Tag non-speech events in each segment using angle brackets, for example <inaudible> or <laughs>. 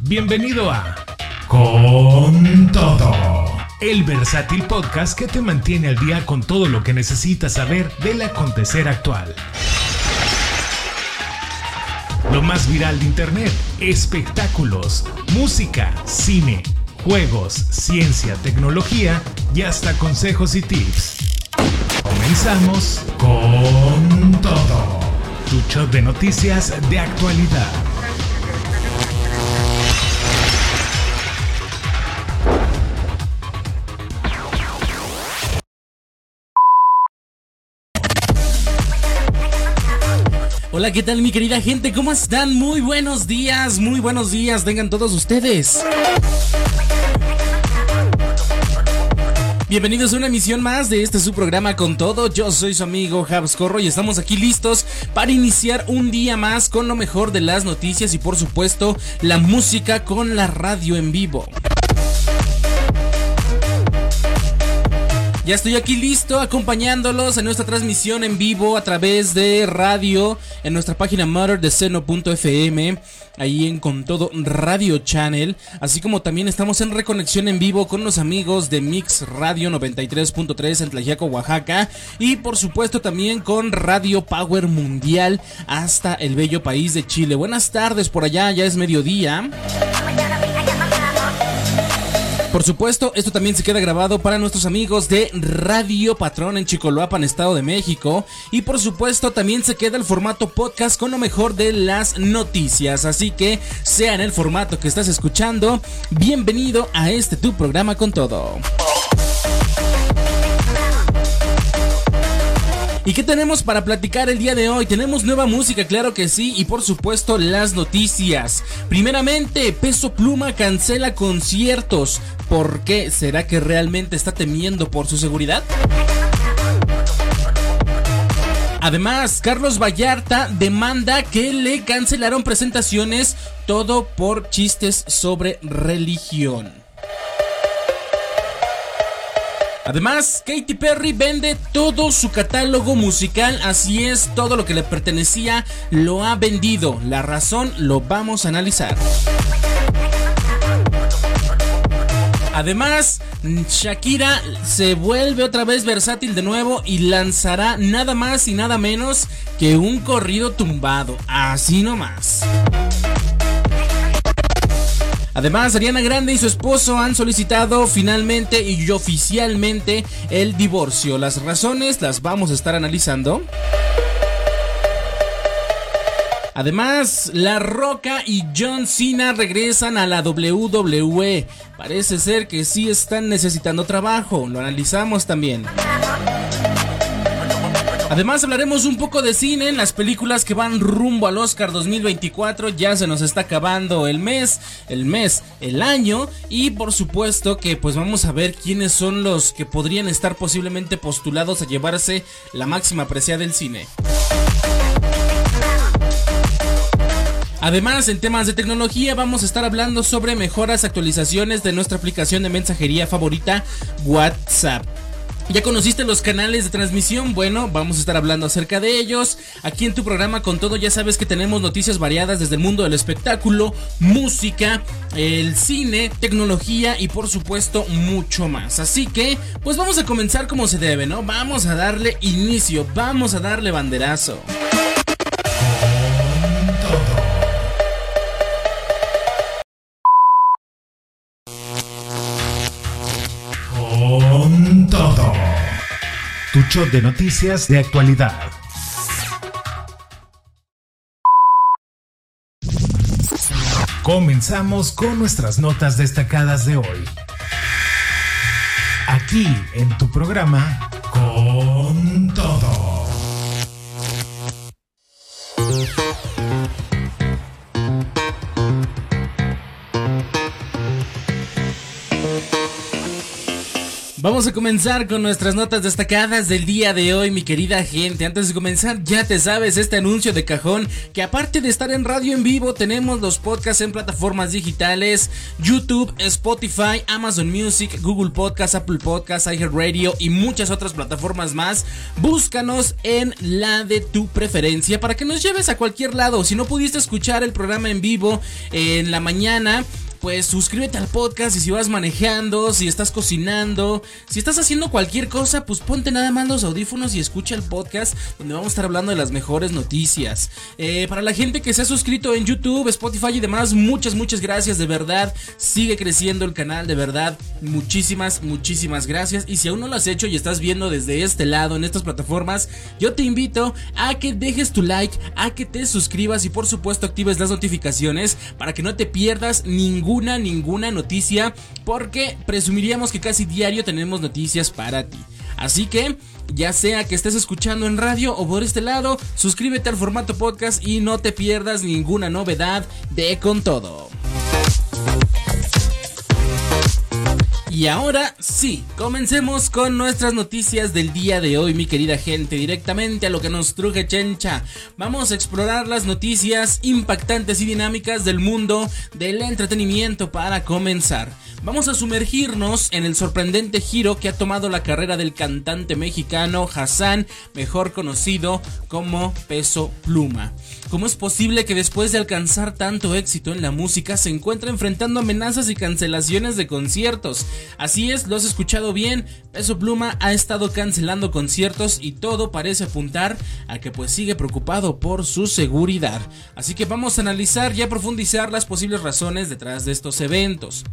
Bienvenido a Con Todo, el versátil podcast que te mantiene al día con todo lo que necesitas saber del acontecer actual. Lo más viral de Internet, espectáculos, música, cine, juegos, ciencia, tecnología y hasta consejos y tips. Comenzamos con todo. Tu show de noticias de actualidad. Hola, ¿qué tal mi querida gente? ¿Cómo están? Muy buenos días, muy buenos días, vengan todos ustedes. Bienvenidos a una emisión más de este su programa con todo. Yo soy su amigo Jabs Corro y estamos aquí listos para iniciar un día más con lo mejor de las noticias y por supuesto la música con la radio en vivo. Ya estoy aquí listo acompañándolos en nuestra transmisión en vivo a través de radio en nuestra página motherdeceno.fm, ahí en Con Todo Radio Channel, así como también estamos en reconexión en vivo con los amigos de Mix Radio 93.3 en Tlaxiaco, Oaxaca y por supuesto también con Radio Power Mundial hasta el bello país de Chile. Buenas tardes por allá, ya es mediodía. Por supuesto, esto también se queda grabado para nuestros amigos de Radio Patrón en Chicoloapan, Estado de México. Y por supuesto, también se queda el formato podcast con lo mejor de las noticias. Así que, sea en el formato que estás escuchando, bienvenido a este tu programa con todo. ¿Y qué tenemos para platicar el día de hoy? Tenemos nueva música, claro que sí, y por supuesto las noticias. Primeramente, Peso Pluma cancela conciertos. ¿Por qué? ¿Será que realmente está temiendo por su seguridad? Además, Carlos Vallarta demanda que le cancelaron presentaciones todo por chistes sobre religión. Además, Katy Perry vende todo su catálogo musical, así es, todo lo que le pertenecía lo ha vendido. La razón lo vamos a analizar. Además, Shakira se vuelve otra vez versátil de nuevo y lanzará nada más y nada menos que un corrido tumbado, así nomás. Además, Ariana Grande y su esposo han solicitado finalmente y oficialmente el divorcio. Las razones las vamos a estar analizando. Además, La Roca y John Cena regresan a la WWE. Parece ser que sí están necesitando trabajo, lo analizamos también. Además hablaremos un poco de cine, en las películas que van rumbo al Oscar 2024, ya se nos está acabando el mes, el mes, el año y por supuesto que pues vamos a ver quiénes son los que podrían estar posiblemente postulados a llevarse la máxima apreciada del cine. Además, en temas de tecnología vamos a estar hablando sobre mejoras, actualizaciones de nuestra aplicación de mensajería favorita WhatsApp. ¿Ya conociste los canales de transmisión? Bueno, vamos a estar hablando acerca de ellos. Aquí en tu programa con todo ya sabes que tenemos noticias variadas desde el mundo del espectáculo, música, el cine, tecnología y por supuesto mucho más. Así que, pues vamos a comenzar como se debe, ¿no? Vamos a darle inicio, vamos a darle banderazo. De noticias de actualidad. Comenzamos con nuestras notas destacadas de hoy. Aquí en tu programa Con todo. Vamos a comenzar con nuestras notas destacadas del día de hoy, mi querida gente. Antes de comenzar, ya te sabes este anuncio de cajón que aparte de estar en radio en vivo, tenemos los podcasts en plataformas digitales, YouTube, Spotify, Amazon Music, Google Podcasts, Apple Podcasts, iHeartRadio y muchas otras plataformas más. Búscanos en la de tu preferencia para que nos lleves a cualquier lado. Si no pudiste escuchar el programa en vivo en la mañana, pues suscríbete al podcast y si vas manejando, si estás cocinando, si estás haciendo cualquier cosa, pues ponte nada más los audífonos y escucha el podcast donde vamos a estar hablando de las mejores noticias. Eh, para la gente que se ha suscrito en YouTube, Spotify y demás, muchas, muchas gracias, de verdad. Sigue creciendo el canal, de verdad. Muchísimas, muchísimas gracias. Y si aún no lo has hecho y estás viendo desde este lado en estas plataformas, yo te invito a que dejes tu like, a que te suscribas y por supuesto actives las notificaciones para que no te pierdas ningún ninguna, ninguna noticia porque presumiríamos que casi diario tenemos noticias para ti. Así que, ya sea que estés escuchando en radio o por este lado, suscríbete al formato podcast y no te pierdas ninguna novedad de con todo. Y ahora sí, comencemos con nuestras noticias del día de hoy, mi querida gente, directamente a lo que nos truje Chencha. Vamos a explorar las noticias impactantes y dinámicas del mundo del entretenimiento para comenzar. Vamos a sumergirnos en el sorprendente giro que ha tomado la carrera del cantante mexicano Hassan, mejor conocido como Peso Pluma. ¿Cómo es posible que después de alcanzar tanto éxito en la música se encuentre enfrentando amenazas y cancelaciones de conciertos? Así es, lo has escuchado bien, Peso Pluma ha estado cancelando conciertos y todo parece apuntar a que pues sigue preocupado por su seguridad. Así que vamos a analizar y a profundizar las posibles razones detrás de estos eventos.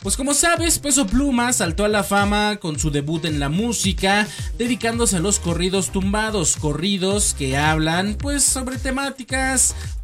Pues como sabes, Peso Pluma saltó a la fama con su debut en la música, dedicándose a los corridos tumbados, corridos que hablan pues sobre temáticas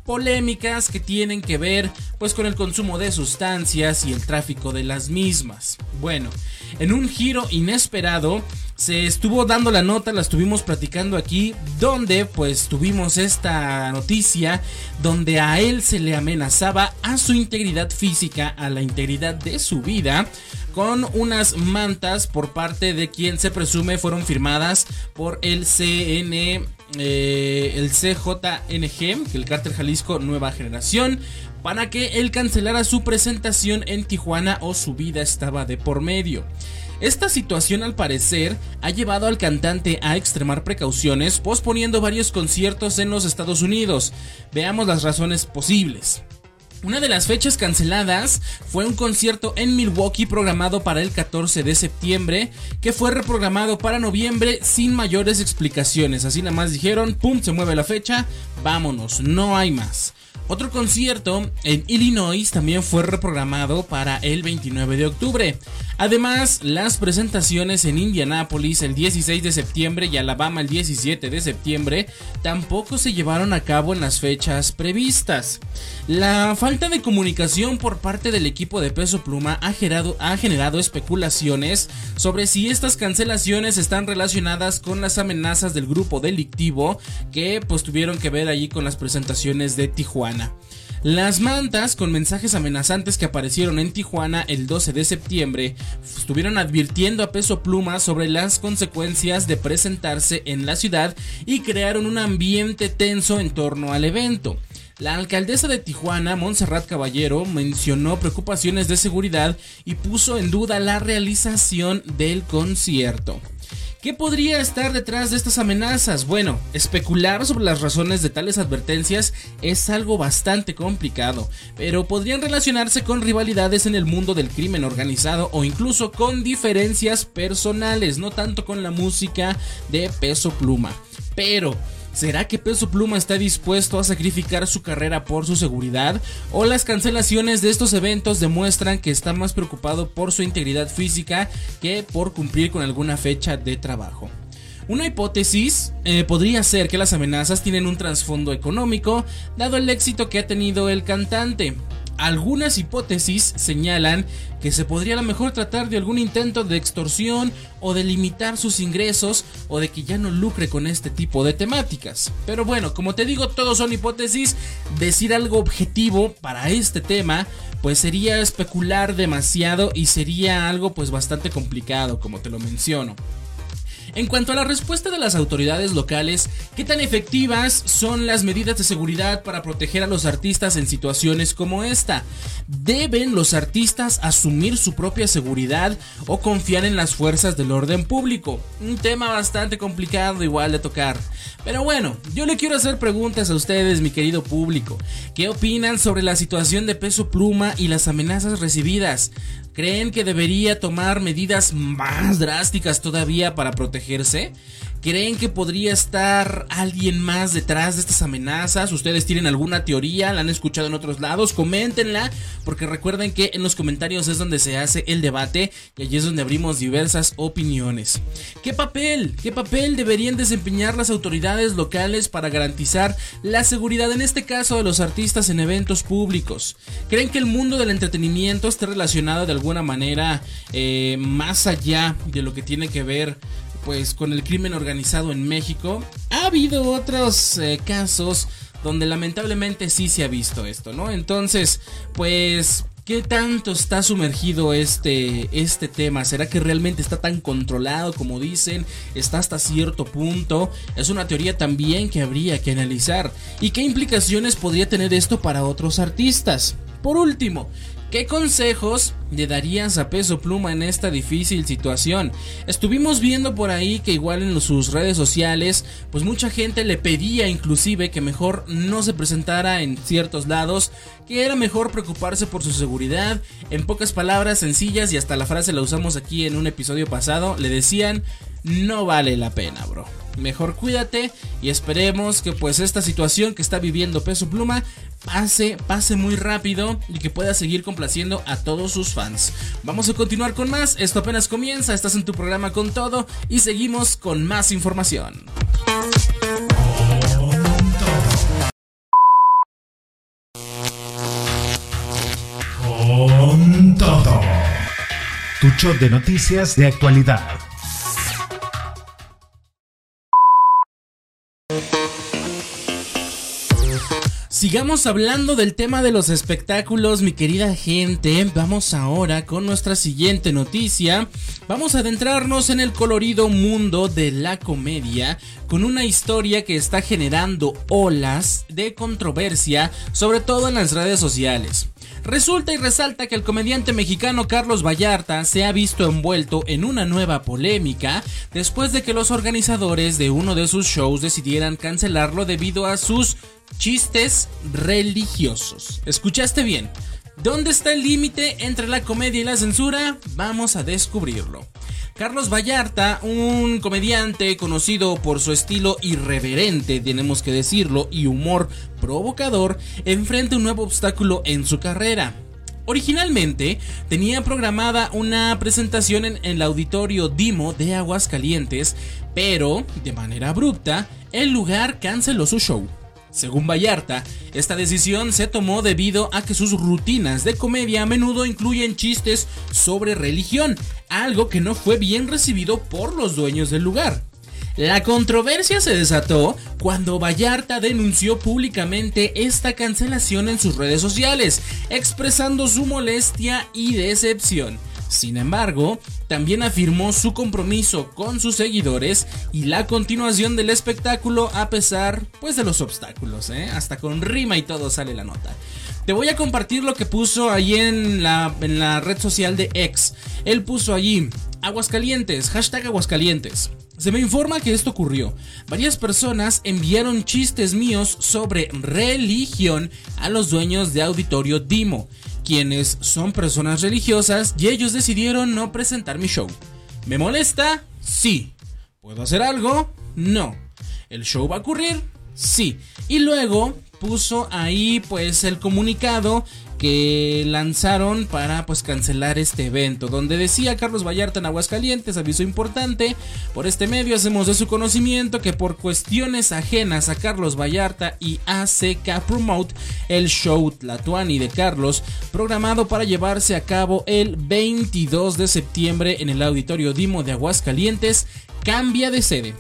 polémicas que tienen que ver pues con el consumo de sustancias y el tráfico de las mismas. Bueno, en un giro inesperado se estuvo dando la nota, la estuvimos platicando aquí, donde pues tuvimos esta noticia donde a él se le amenazaba a su integridad física, a la integridad de su vida, con unas mantas por parte de quien se presume fueron firmadas por el CN, eh, el CJNG, el Cártel Jalisco Nueva Generación, para que él cancelara su presentación en Tijuana o su vida estaba de por medio. Esta situación al parecer ha llevado al cantante a extremar precauciones posponiendo varios conciertos en los Estados Unidos. Veamos las razones posibles. Una de las fechas canceladas fue un concierto en Milwaukee programado para el 14 de septiembre, que fue reprogramado para noviembre sin mayores explicaciones. Así nada más dijeron, ¡pum! Se mueve la fecha, vámonos, no hay más. Otro concierto en Illinois también fue reprogramado para el 29 de octubre. Además, las presentaciones en Indianápolis el 16 de septiembre y Alabama el 17 de septiembre tampoco se llevaron a cabo en las fechas previstas. La falta de comunicación por parte del equipo de Peso Pluma ha generado, ha generado especulaciones sobre si estas cancelaciones están relacionadas con las amenazas del grupo delictivo que pues tuvieron que ver allí con las presentaciones de Tijuana. Las mantas con mensajes amenazantes que aparecieron en Tijuana el 12 de septiembre estuvieron advirtiendo a Peso Pluma sobre las consecuencias de presentarse en la ciudad y crearon un ambiente tenso en torno al evento. La alcaldesa de Tijuana, Montserrat Caballero, mencionó preocupaciones de seguridad y puso en duda la realización del concierto. ¿Qué podría estar detrás de estas amenazas? Bueno, especular sobre las razones de tales advertencias es algo bastante complicado, pero podrían relacionarse con rivalidades en el mundo del crimen organizado o incluso con diferencias personales, no tanto con la música de peso pluma. Pero, ¿Será que Peso Pluma está dispuesto a sacrificar su carrera por su seguridad? ¿O las cancelaciones de estos eventos demuestran que está más preocupado por su integridad física que por cumplir con alguna fecha de trabajo? Una hipótesis eh, podría ser que las amenazas tienen un trasfondo económico, dado el éxito que ha tenido el cantante. Algunas hipótesis señalan que se podría a lo mejor tratar de algún intento de extorsión o de limitar sus ingresos o de que ya no lucre con este tipo de temáticas. Pero bueno, como te digo, todos son hipótesis. Decir algo objetivo para este tema pues sería especular demasiado y sería algo pues bastante complicado, como te lo menciono. En cuanto a la respuesta de las autoridades locales, ¿qué tan efectivas son las medidas de seguridad para proteger a los artistas en situaciones como esta? ¿Deben los artistas asumir su propia seguridad o confiar en las fuerzas del orden público? Un tema bastante complicado igual de tocar. Pero bueno, yo le quiero hacer preguntas a ustedes, mi querido público. ¿Qué opinan sobre la situación de peso pluma y las amenazas recibidas? ¿Creen que debería tomar medidas más drásticas todavía para ¿Creen que podría estar alguien más detrás de estas amenazas? ¿Ustedes tienen alguna teoría? ¿La han escuchado en otros lados? Coméntenla, porque recuerden que en los comentarios es donde se hace el debate y allí es donde abrimos diversas opiniones. ¿Qué papel? ¿Qué papel deberían desempeñar las autoridades locales para garantizar la seguridad, en este caso de los artistas en eventos públicos? ¿Creen que el mundo del entretenimiento esté relacionado de alguna manera eh, más allá de lo que tiene que ver pues con el crimen organizado en México. Ha habido otros eh, casos donde lamentablemente sí se ha visto esto, ¿no? Entonces, pues ¿Qué tanto está sumergido este, este tema? ¿Será que realmente está tan controlado como dicen? ¿Está hasta cierto punto? Es una teoría también que habría que analizar. ¿Y qué implicaciones podría tener esto para otros artistas? Por último, ¿Qué consejos le darías a Peso Pluma en esta difícil situación? Estuvimos viendo por ahí que igual en sus redes sociales, pues mucha gente le pedía inclusive que mejor no se presentara en ciertos lados, que era mejor preocuparse por su seguridad. En pocas palabras sencillas y hasta la frase la usamos aquí en un episodio pasado, le decían, no vale la pena, bro mejor cuídate y esperemos que pues esta situación que está viviendo Peso Pluma pase, pase muy rápido y que pueda seguir complaciendo a todos sus fans. Vamos a continuar con más, esto apenas comienza, estás en tu programa con todo y seguimos con más información. Con todo. Tu show de noticias de actualidad Sigamos hablando del tema de los espectáculos, mi querida gente. Vamos ahora con nuestra siguiente noticia. Vamos a adentrarnos en el colorido mundo de la comedia con una historia que está generando olas de controversia, sobre todo en las redes sociales. Resulta y resalta que el comediante mexicano Carlos Vallarta se ha visto envuelto en una nueva polémica después de que los organizadores de uno de sus shows decidieran cancelarlo debido a sus chistes religiosos. ¿Escuchaste bien? ¿Dónde está el límite entre la comedia y la censura? Vamos a descubrirlo. Carlos Vallarta, un comediante conocido por su estilo irreverente, tenemos que decirlo, y humor provocador, enfrenta un nuevo obstáculo en su carrera. Originalmente tenía programada una presentación en el auditorio Dimo de Aguascalientes, pero de manera abrupta el lugar canceló su show. Según Vallarta, esta decisión se tomó debido a que sus rutinas de comedia a menudo incluyen chistes sobre religión, algo que no fue bien recibido por los dueños del lugar. La controversia se desató cuando Vallarta denunció públicamente esta cancelación en sus redes sociales, expresando su molestia y decepción. Sin embargo, también afirmó su compromiso con sus seguidores y la continuación del espectáculo a pesar pues de los obstáculos, ¿eh? hasta con rima y todo sale la nota. Te voy a compartir lo que puso allí en la, en la red social de X. Él puso allí Aguascalientes, hashtag Aguascalientes. Se me informa que esto ocurrió. Varias personas enviaron chistes míos sobre religión a los dueños de Auditorio Dimo quienes son personas religiosas y ellos decidieron no presentar mi show. ¿Me molesta? Sí. ¿Puedo hacer algo? No. ¿El show va a ocurrir? Sí. Y luego puso ahí pues el comunicado que lanzaron para pues cancelar este evento, donde decía Carlos Vallarta en Aguascalientes, aviso importante, por este medio hacemos de su conocimiento que por cuestiones ajenas a Carlos Vallarta y ACK Promote, el show Tlatuani de Carlos, programado para llevarse a cabo el 22 de septiembre en el Auditorio Dimo de Aguascalientes, cambia de sede.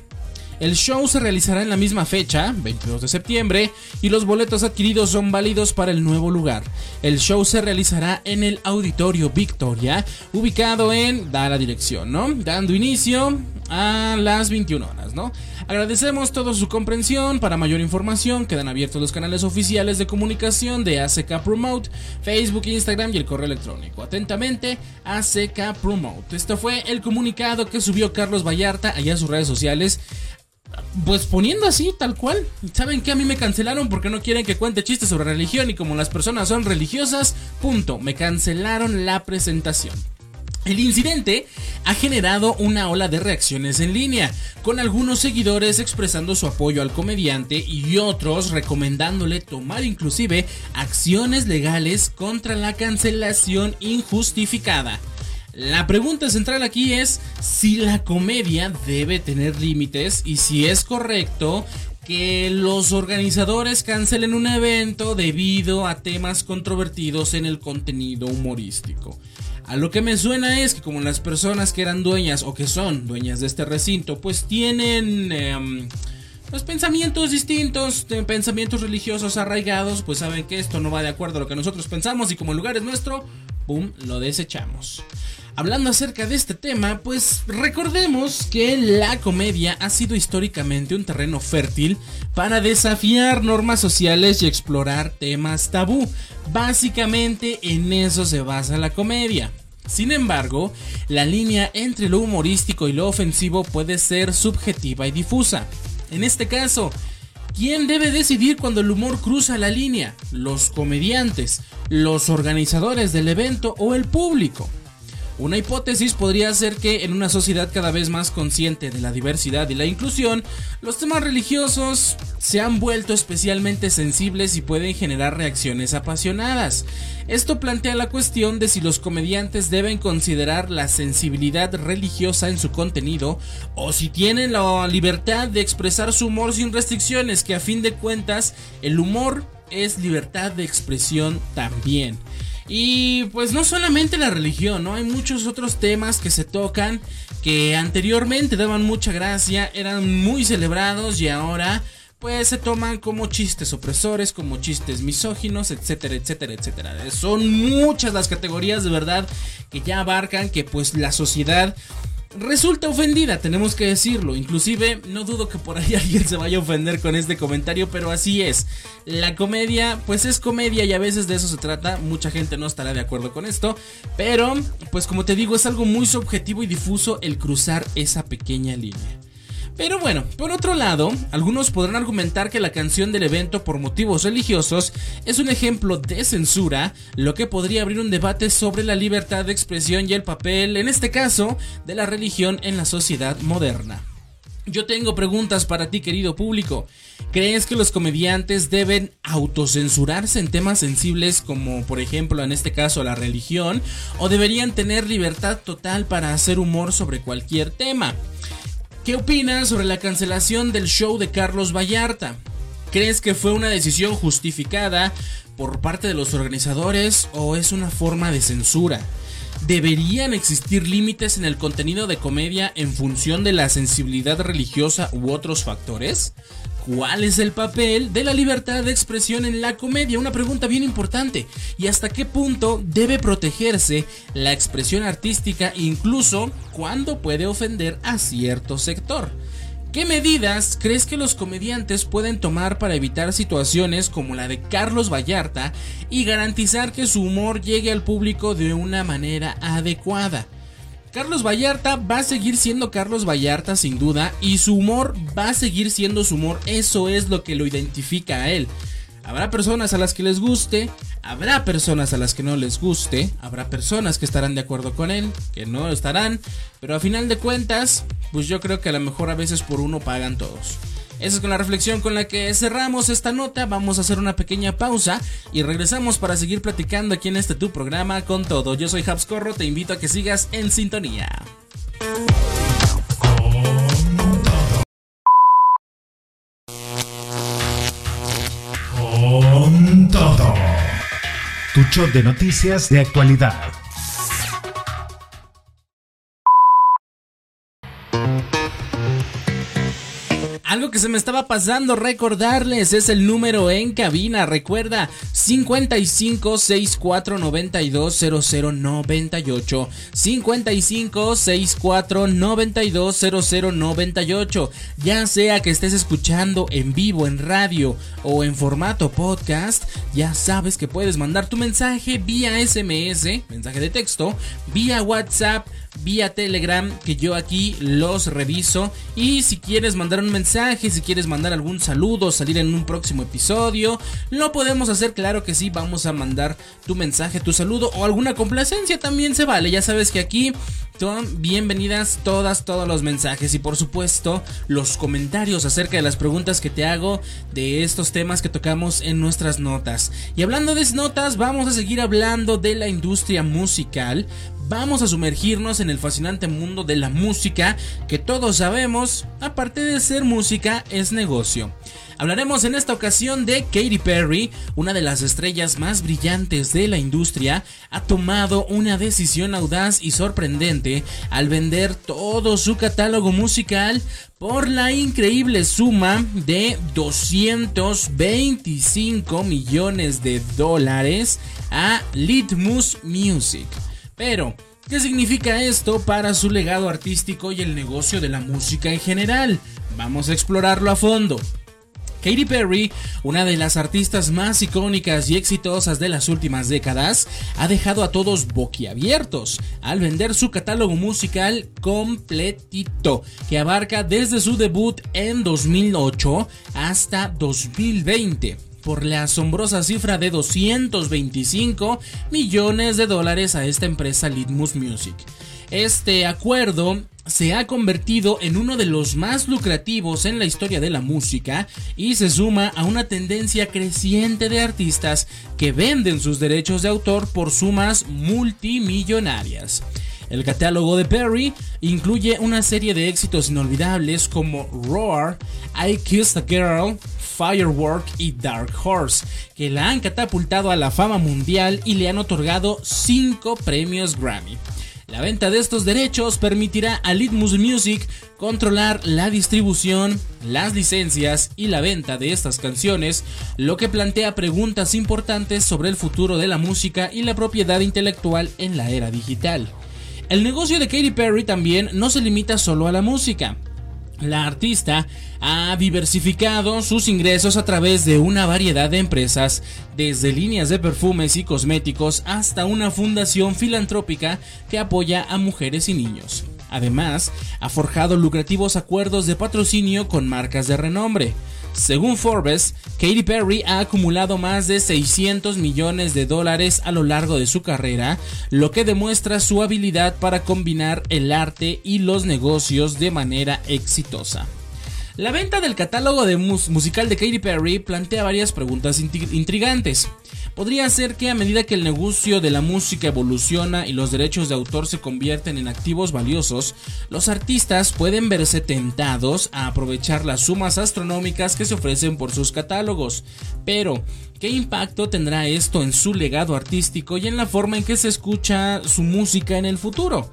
El show se realizará en la misma fecha, 22 de septiembre, y los boletos adquiridos son válidos para el nuevo lugar. El show se realizará en el Auditorio Victoria, ubicado en, da la dirección, ¿no? Dando inicio a las 21 horas, ¿no? Agradecemos toda su comprensión. Para mayor información, quedan abiertos los canales oficiales de comunicación de ACK Promote, Facebook, Instagram y el correo electrónico. Atentamente, ACK Promote. Esto fue el comunicado que subió Carlos Vallarta allá a sus redes sociales pues poniendo así, tal cual. ¿Saben que A mí me cancelaron porque no quieren que cuente chistes sobre religión y como las personas son religiosas, punto, me cancelaron la presentación. El incidente ha generado una ola de reacciones en línea, con algunos seguidores expresando su apoyo al comediante y otros recomendándole tomar inclusive acciones legales contra la cancelación injustificada. La pregunta central aquí es si la comedia debe tener límites y si es correcto que los organizadores cancelen un evento debido a temas controvertidos en el contenido humorístico. A lo que me suena es que como las personas que eran dueñas o que son dueñas de este recinto pues tienen... Em, pues pensamientos distintos, pensamientos religiosos arraigados, pues saben que esto no va de acuerdo a lo que nosotros pensamos y como el lugar es nuestro, ¡pum!, lo desechamos. Hablando acerca de este tema, pues recordemos que la comedia ha sido históricamente un terreno fértil para desafiar normas sociales y explorar temas tabú. Básicamente en eso se basa la comedia. Sin embargo, la línea entre lo humorístico y lo ofensivo puede ser subjetiva y difusa. En este caso, ¿quién debe decidir cuando el humor cruza la línea? ¿Los comediantes, los organizadores del evento o el público? Una hipótesis podría ser que en una sociedad cada vez más consciente de la diversidad y la inclusión, los temas religiosos se han vuelto especialmente sensibles y pueden generar reacciones apasionadas. Esto plantea la cuestión de si los comediantes deben considerar la sensibilidad religiosa en su contenido o si tienen la libertad de expresar su humor sin restricciones, que a fin de cuentas el humor es libertad de expresión también. Y pues no solamente la religión, ¿no? Hay muchos otros temas que se tocan que anteriormente daban mucha gracia, eran muy celebrados y ahora pues se toman como chistes opresores, como chistes misóginos, etcétera, etcétera, etcétera. Son muchas las categorías de verdad que ya abarcan que pues la sociedad resulta ofendida, tenemos que decirlo. Inclusive, no dudo que por ahí <laughs> alguien se vaya a ofender con este comentario, pero así es. La comedia, pues es comedia y a veces de eso se trata. Mucha gente no estará de acuerdo con esto, pero, pues como te digo, es algo muy subjetivo y difuso el cruzar esa pequeña línea. Pero bueno, por otro lado, algunos podrán argumentar que la canción del evento por motivos religiosos es un ejemplo de censura, lo que podría abrir un debate sobre la libertad de expresión y el papel, en este caso, de la religión en la sociedad moderna. Yo tengo preguntas para ti, querido público. ¿Crees que los comediantes deben autocensurarse en temas sensibles como por ejemplo en este caso la religión? ¿O deberían tener libertad total para hacer humor sobre cualquier tema? ¿Qué opinas sobre la cancelación del show de Carlos Vallarta? ¿Crees que fue una decisión justificada por parte de los organizadores o es una forma de censura? ¿Deberían existir límites en el contenido de comedia en función de la sensibilidad religiosa u otros factores? ¿Cuál es el papel de la libertad de expresión en la comedia? Una pregunta bien importante. ¿Y hasta qué punto debe protegerse la expresión artística incluso cuando puede ofender a cierto sector? ¿Qué medidas crees que los comediantes pueden tomar para evitar situaciones como la de Carlos Vallarta y garantizar que su humor llegue al público de una manera adecuada? Carlos Vallarta va a seguir siendo Carlos Vallarta sin duda y su humor va a seguir siendo su humor, eso es lo que lo identifica a él. Habrá personas a las que les guste, habrá personas a las que no les guste, habrá personas que estarán de acuerdo con él, que no estarán, pero a final de cuentas, pues yo creo que a lo mejor a veces por uno pagan todos. Esa es con la reflexión con la que cerramos esta nota. Vamos a hacer una pequeña pausa y regresamos para seguir platicando aquí en este tu programa con todo. Yo soy Habs Corro, te invito a que sigas en sintonía. Con todo. Tu show de noticias de actualidad. Que se me estaba pasando recordarles es el número en cabina. Recuerda 55 64 92 0098. 55 64 92 0098. Ya sea que estés escuchando en vivo en radio o en formato podcast, ya sabes que puedes mandar tu mensaje vía SMS, mensaje de texto, vía WhatsApp vía Telegram que yo aquí los reviso. Y si quieres mandar un mensaje, si quieres mandar algún saludo, salir en un próximo episodio, lo podemos hacer, claro que sí, vamos a mandar tu mensaje, tu saludo o alguna complacencia también se vale, ya sabes que aquí son bienvenidas todas, todos los mensajes y por supuesto los comentarios acerca de las preguntas que te hago de estos temas que tocamos en nuestras notas. Y hablando de notas, vamos a seguir hablando de la industria musical vamos a sumergirnos en el fascinante mundo de la música que todos sabemos, aparte de ser música, es negocio. Hablaremos en esta ocasión de Katy Perry, una de las estrellas más brillantes de la industria, ha tomado una decisión audaz y sorprendente al vender todo su catálogo musical por la increíble suma de 225 millones de dólares a Litmus Music. Pero, ¿qué significa esto para su legado artístico y el negocio de la música en general? Vamos a explorarlo a fondo. Katy Perry, una de las artistas más icónicas y exitosas de las últimas décadas, ha dejado a todos boquiabiertos al vender su catálogo musical completito, que abarca desde su debut en 2008 hasta 2020 por la asombrosa cifra de 225 millones de dólares a esta empresa Litmus Music. Este acuerdo se ha convertido en uno de los más lucrativos en la historia de la música y se suma a una tendencia creciente de artistas que venden sus derechos de autor por sumas multimillonarias. El catálogo de Perry incluye una serie de éxitos inolvidables como Roar, I Kissed a Girl, Firework y Dark Horse, que la han catapultado a la fama mundial y le han otorgado 5 premios Grammy. La venta de estos derechos permitirá a Litmus Music controlar la distribución, las licencias y la venta de estas canciones, lo que plantea preguntas importantes sobre el futuro de la música y la propiedad intelectual en la era digital. El negocio de Katy Perry también no se limita solo a la música. La artista ha diversificado sus ingresos a través de una variedad de empresas, desde líneas de perfumes y cosméticos hasta una fundación filantrópica que apoya a mujeres y niños. Además, ha forjado lucrativos acuerdos de patrocinio con marcas de renombre. Según Forbes, Katy Perry ha acumulado más de 600 millones de dólares a lo largo de su carrera, lo que demuestra su habilidad para combinar el arte y los negocios de manera exitosa. La venta del catálogo musical de Katy Perry plantea varias preguntas intrigantes. Podría ser que a medida que el negocio de la música evoluciona y los derechos de autor se convierten en activos valiosos, los artistas pueden verse tentados a aprovechar las sumas astronómicas que se ofrecen por sus catálogos. Pero, ¿qué impacto tendrá esto en su legado artístico y en la forma en que se escucha su música en el futuro?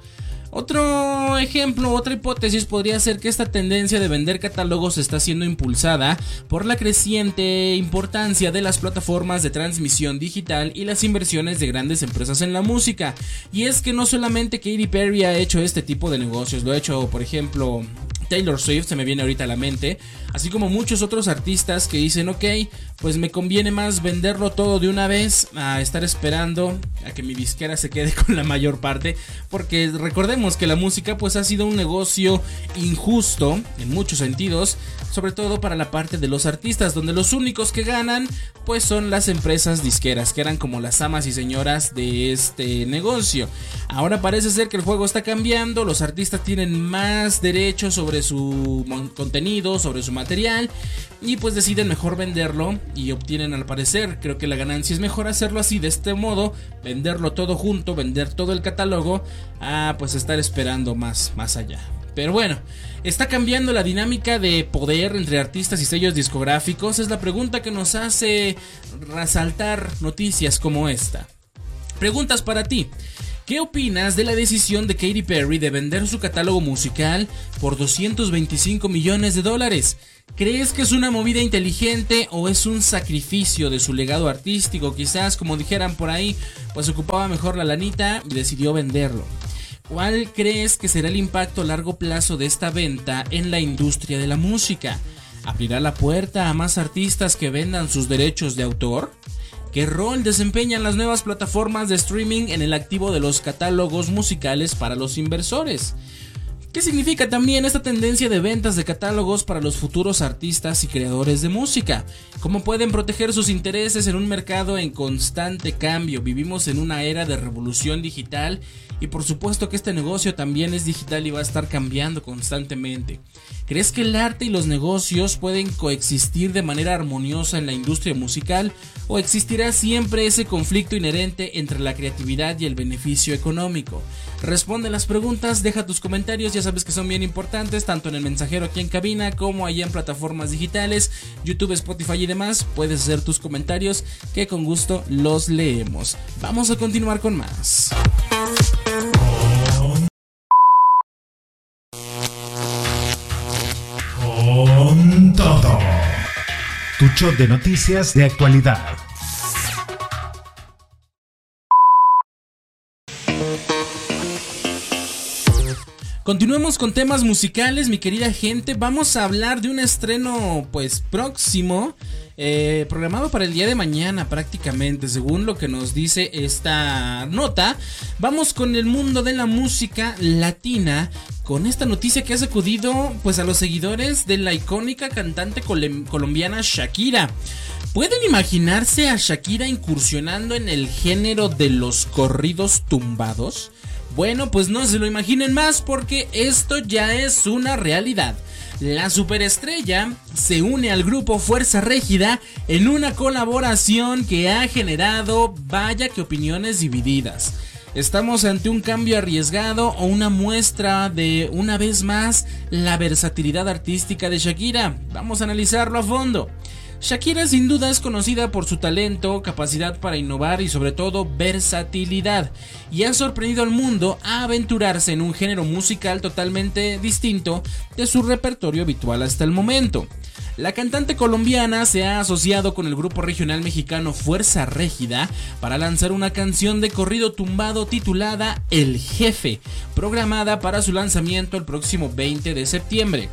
Otro ejemplo, otra hipótesis podría ser que esta tendencia de vender catálogos está siendo impulsada por la creciente importancia de las plataformas de transmisión digital y las inversiones de grandes empresas en la música. Y es que no solamente Katy Perry ha hecho este tipo de negocios, lo ha hecho, por ejemplo, Taylor Swift, se me viene ahorita a la mente, así como muchos otros artistas que dicen, ok, pues me conviene más venderlo todo de una vez a estar esperando a que mi disquera se quede <laughs> con la mayor parte, porque recordemos que la música pues ha sido un negocio injusto en muchos sentidos, sobre todo para la parte de los artistas, donde los únicos que ganan pues son las empresas disqueras, que eran como las amas y señoras de este negocio. Ahora parece ser que el juego está cambiando, los artistas tienen más derechos sobre su contenido, sobre su material y pues deciden mejor venderlo y obtienen al parecer, creo que la ganancia es mejor hacerlo así de este modo, venderlo todo junto, vender todo el catálogo, a pues estar esperando más más allá. Pero bueno, ¿está cambiando la dinámica de poder entre artistas y sellos discográficos? Es la pregunta que nos hace resaltar noticias como esta. Preguntas para ti. ¿Qué opinas de la decisión de Katy Perry de vender su catálogo musical por 225 millones de dólares? ¿Crees que es una movida inteligente o es un sacrificio de su legado artístico? Quizás, como dijeran por ahí, pues ocupaba mejor la lanita y decidió venderlo. ¿Cuál crees que será el impacto a largo plazo de esta venta en la industria de la música? ¿Abrirá la puerta a más artistas que vendan sus derechos de autor? ¿Qué rol desempeñan las nuevas plataformas de streaming en el activo de los catálogos musicales para los inversores? ¿Qué significa también esta tendencia de ventas de catálogos para los futuros artistas y creadores de música? ¿Cómo pueden proteger sus intereses en un mercado en constante cambio? Vivimos en una era de revolución digital y por supuesto que este negocio también es digital y va a estar cambiando constantemente. ¿Crees que el arte y los negocios pueden coexistir de manera armoniosa en la industria musical o existirá siempre ese conflicto inherente entre la creatividad y el beneficio económico? Responde las preguntas, deja tus comentarios, ya sabes que son bien importantes, tanto en el mensajero aquí en cabina como allá en plataformas digitales, YouTube, Spotify y demás. Puedes hacer tus comentarios que con gusto los leemos. Vamos a continuar con más. Tu shot de noticias de actualidad. Continuemos con temas musicales, mi querida gente. Vamos a hablar de un estreno, pues, próximo, eh, programado para el día de mañana prácticamente, según lo que nos dice esta nota. Vamos con el mundo de la música latina, con esta noticia que ha sacudido, pues, a los seguidores de la icónica cantante colombiana Shakira. ¿Pueden imaginarse a Shakira incursionando en el género de los corridos tumbados? Bueno, pues no se lo imaginen más porque esto ya es una realidad. La superestrella se une al grupo Fuerza Régida en una colaboración que ha generado vaya que opiniones divididas. ¿Estamos ante un cambio arriesgado o una muestra de, una vez más, la versatilidad artística de Shakira? Vamos a analizarlo a fondo. Shakira sin duda es conocida por su talento, capacidad para innovar y sobre todo versatilidad, y ha sorprendido al mundo a aventurarse en un género musical totalmente distinto de su repertorio habitual hasta el momento. La cantante colombiana se ha asociado con el grupo regional mexicano Fuerza Régida para lanzar una canción de corrido tumbado titulada El Jefe, programada para su lanzamiento el próximo 20 de septiembre.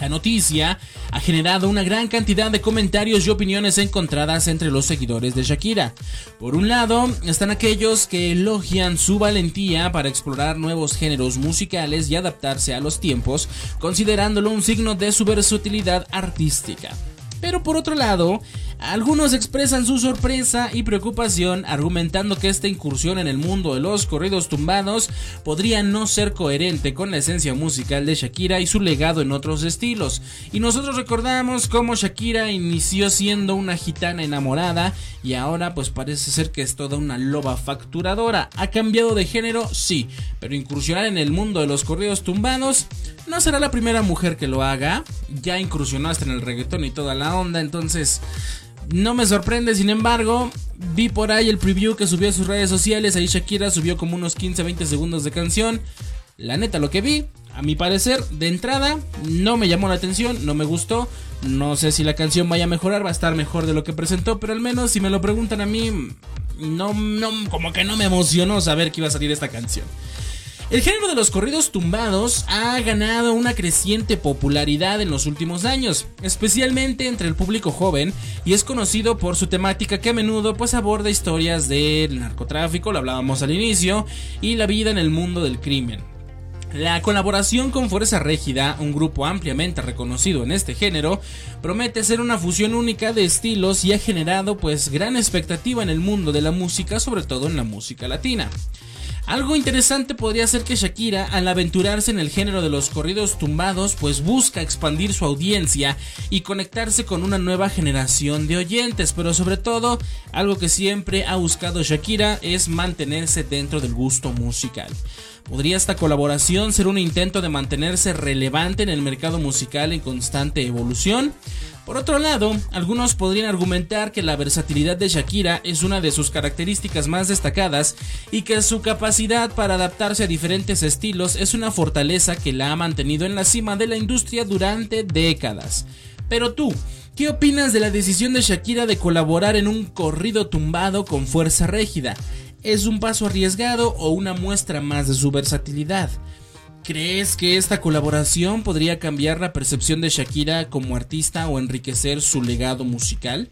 La noticia ha generado una gran cantidad de comentarios y opiniones encontradas entre los seguidores de Shakira. Por un lado, están aquellos que elogian su valentía para explorar nuevos géneros musicales y adaptarse a los tiempos, considerándolo un signo de su versatilidad artística. Pero por otro lado, algunos expresan su sorpresa y preocupación argumentando que esta incursión en el mundo de los corridos tumbados podría no ser coherente con la esencia musical de Shakira y su legado en otros estilos. Y nosotros recordamos cómo Shakira inició siendo una gitana enamorada y ahora pues parece ser que es toda una loba facturadora. ¿Ha cambiado de género? Sí, pero incursionar en el mundo de los corridos tumbados no será la primera mujer que lo haga. Ya incursionaste en el reggaetón y toda la onda, entonces no me sorprende, sin embargo, vi por ahí el preview que subió a sus redes sociales. Ahí Shakira subió como unos 15-20 segundos de canción. La neta, lo que vi, a mi parecer, de entrada, no me llamó la atención, no me gustó. No sé si la canción vaya a mejorar, va a estar mejor de lo que presentó, pero al menos si me lo preguntan a mí, no, no, como que no me emocionó saber que iba a salir esta canción. El género de los corridos tumbados ha ganado una creciente popularidad en los últimos años, especialmente entre el público joven, y es conocido por su temática que a menudo pues aborda historias del narcotráfico, lo hablábamos al inicio, y la vida en el mundo del crimen. La colaboración con Fuerza Régida, un grupo ampliamente reconocido en este género, promete ser una fusión única de estilos y ha generado pues gran expectativa en el mundo de la música, sobre todo en la música latina. Algo interesante podría ser que Shakira, al aventurarse en el género de los corridos tumbados, pues busca expandir su audiencia y conectarse con una nueva generación de oyentes, pero sobre todo, algo que siempre ha buscado Shakira es mantenerse dentro del gusto musical. ¿Podría esta colaboración ser un intento de mantenerse relevante en el mercado musical en constante evolución? Por otro lado, algunos podrían argumentar que la versatilidad de Shakira es una de sus características más destacadas y que su capacidad para adaptarse a diferentes estilos es una fortaleza que la ha mantenido en la cima de la industria durante décadas. Pero tú, ¿qué opinas de la decisión de Shakira de colaborar en un corrido tumbado con fuerza rígida? ¿Es un paso arriesgado o una muestra más de su versatilidad? ¿Crees que esta colaboración podría cambiar la percepción de Shakira como artista o enriquecer su legado musical?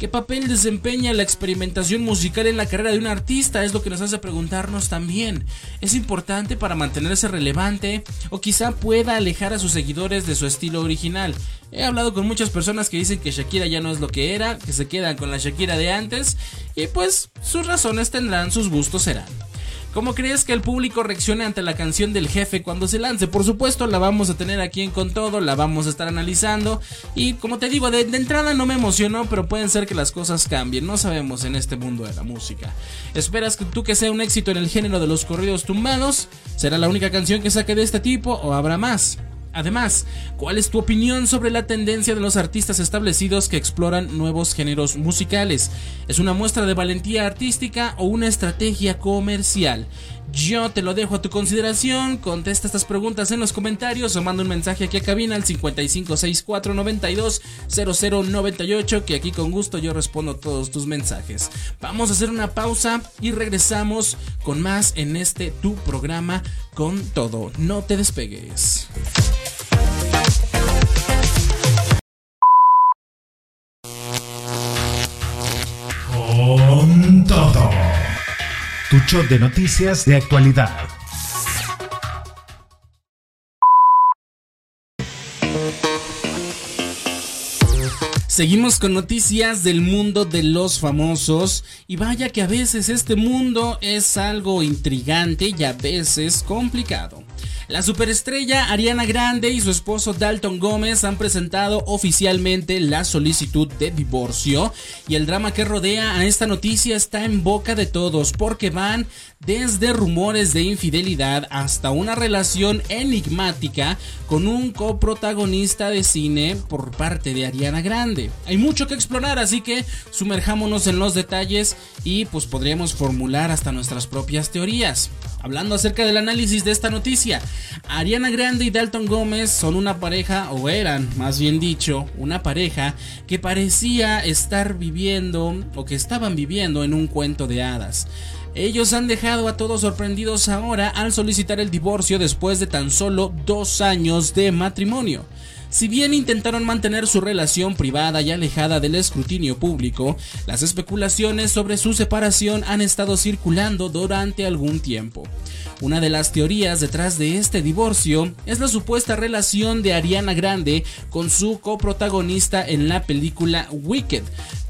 ¿Qué papel desempeña la experimentación musical en la carrera de un artista? Es lo que nos hace preguntarnos también. ¿Es importante para mantenerse relevante o quizá pueda alejar a sus seguidores de su estilo original? He hablado con muchas personas que dicen que Shakira ya no es lo que era, que se quedan con la Shakira de antes y pues sus razones tendrán, sus gustos serán. ¿Cómo crees que el público reaccione ante la canción del jefe cuando se lance? Por supuesto, la vamos a tener aquí en Con Todo, la vamos a estar analizando. Y como te digo, de, entrada no me emocionó, pero pueden ser que las cosas cambien. No sabemos en este mundo de la música. ¿Esperas que tú que sea un éxito en el género de los corridos tumbados? ¿Será la única canción que saque de este tipo o habrá más? Además, ¿cuál es tu opinión sobre la tendencia de los artistas establecidos que exploran nuevos géneros musicales? ¿Es una muestra de valentía artística o una estrategia comercial? Yo te lo dejo a tu consideración, contesta estas preguntas en los comentarios o manda un mensaje aquí a cabina al 5564920098 que aquí con gusto yo respondo todos tus mensajes. Vamos a hacer una pausa y regresamos con más en este tu programa con todo. No te despegues. Tu show de noticias de actualidad. Seguimos con noticias del mundo de los famosos y vaya que a veces este mundo es algo intrigante y a veces complicado. La superestrella Ariana Grande y su esposo Dalton Gómez han presentado oficialmente la solicitud de divorcio y el drama que rodea a esta noticia está en boca de todos porque van desde rumores de infidelidad hasta una relación enigmática con un coprotagonista de cine por parte de Ariana Grande. Hay mucho que explorar, así que sumerjámonos en los detalles y pues podríamos formular hasta nuestras propias teorías. Hablando acerca del análisis de esta noticia, Ariana Grande y Dalton Gómez son una pareja, o eran más bien dicho, una pareja que parecía estar viviendo o que estaban viviendo en un cuento de hadas. Ellos han dejado a todos sorprendidos ahora al solicitar el divorcio después de tan solo dos años de matrimonio. Si bien intentaron mantener su relación privada y alejada del escrutinio público, las especulaciones sobre su separación han estado circulando durante algún tiempo. Una de las teorías detrás de este divorcio es la supuesta relación de Ariana Grande con su coprotagonista en la película Wicked,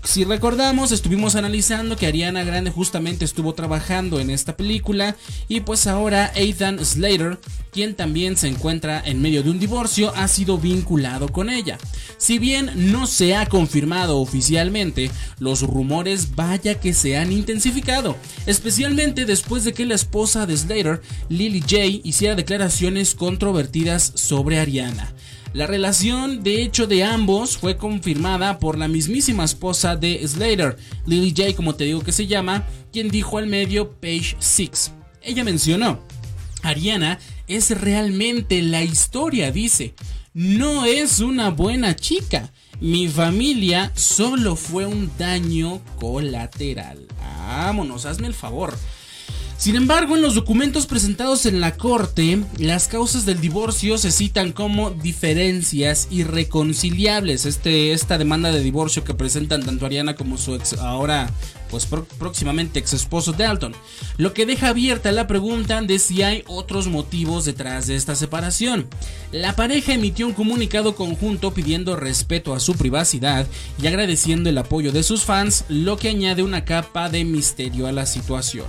si recordamos, estuvimos analizando que Ariana Grande justamente estuvo trabajando en esta película y pues ahora Ethan Slater, quien también se encuentra en medio de un divorcio, ha sido vinculado con ella. Si bien no se ha confirmado oficialmente, los rumores vaya que se han intensificado, especialmente después de que la esposa de Slater, Lily J, hiciera declaraciones controvertidas sobre Ariana. La relación, de hecho, de ambos fue confirmada por la mismísima esposa de Slater, Lily J, como te digo que se llama, quien dijo al medio Page 6. Ella mencionó, Ariana es realmente la historia, dice. No es una buena chica. Mi familia solo fue un daño colateral. Vámonos, hazme el favor. Sin embargo, en los documentos presentados en la corte, las causas del divorcio se citan como diferencias irreconciliables. Este, esta demanda de divorcio que presentan tanto Ariana como su ex, ahora pues próximamente ex esposo Dalton, lo que deja abierta la pregunta de si hay otros motivos detrás de esta separación. La pareja emitió un comunicado conjunto pidiendo respeto a su privacidad y agradeciendo el apoyo de sus fans, lo que añade una capa de misterio a la situación.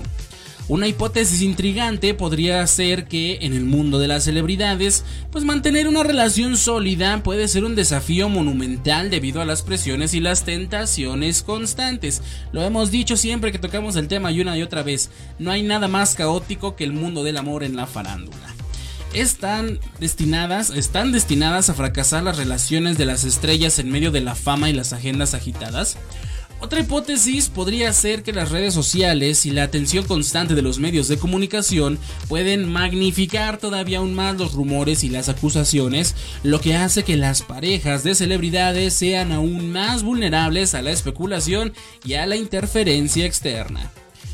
Una hipótesis intrigante podría ser que en el mundo de las celebridades, pues mantener una relación sólida puede ser un desafío monumental debido a las presiones y las tentaciones constantes. Lo hemos dicho siempre que tocamos el tema y una y otra vez, no hay nada más caótico que el mundo del amor en la farándula están destinadas, están destinadas a fracasar las relaciones de las estrellas en medio de la fama y las agendas agitadas. Otra hipótesis podría ser que las redes sociales y la atención constante de los medios de comunicación pueden magnificar todavía aún más los rumores y las acusaciones, lo que hace que las parejas de celebridades sean aún más vulnerables a la especulación y a la interferencia externa.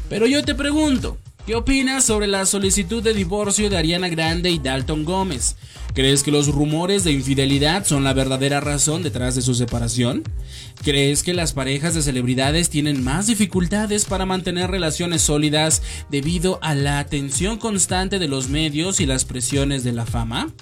Pero yo te pregunto, ¿Qué opinas sobre la solicitud de divorcio de Ariana Grande y Dalton Gómez? ¿Crees que los rumores de infidelidad son la verdadera razón detrás de su separación? ¿Crees que las parejas de celebridades tienen más dificultades para mantener relaciones sólidas debido a la atención constante de los medios y las presiones de la fama?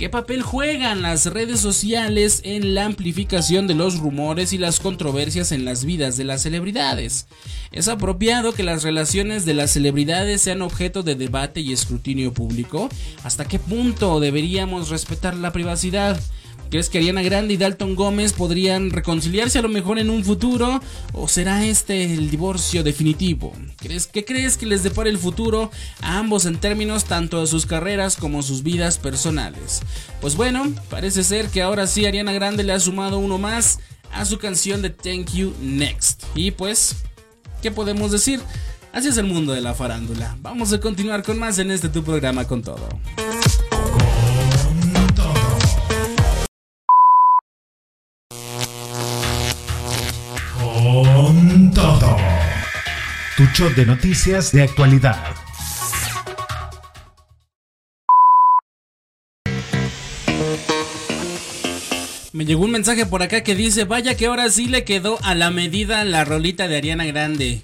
¿Qué papel juegan las redes sociales en la amplificación de los rumores y las controversias en las vidas de las celebridades? ¿Es apropiado que las relaciones de las celebridades sean objeto de debate y escrutinio público? ¿Hasta qué punto deberíamos respetar la privacidad? ¿Crees que Ariana Grande y Dalton Gómez podrían reconciliarse a lo mejor en un futuro? ¿O será este el divorcio definitivo? ¿Crees, ¿Qué crees que les depara el futuro a ambos en términos tanto de sus carreras como sus vidas personales? Pues bueno, parece ser que ahora sí Ariana Grande le ha sumado uno más a su canción de Thank You Next. Y pues, ¿qué podemos decir? Así es el mundo de la farándula. Vamos a continuar con más en este tu programa con todo. Tu show de noticias de actualidad. Me llegó un mensaje por acá que dice, vaya que ahora sí le quedó a la medida la rolita de Ariana Grande.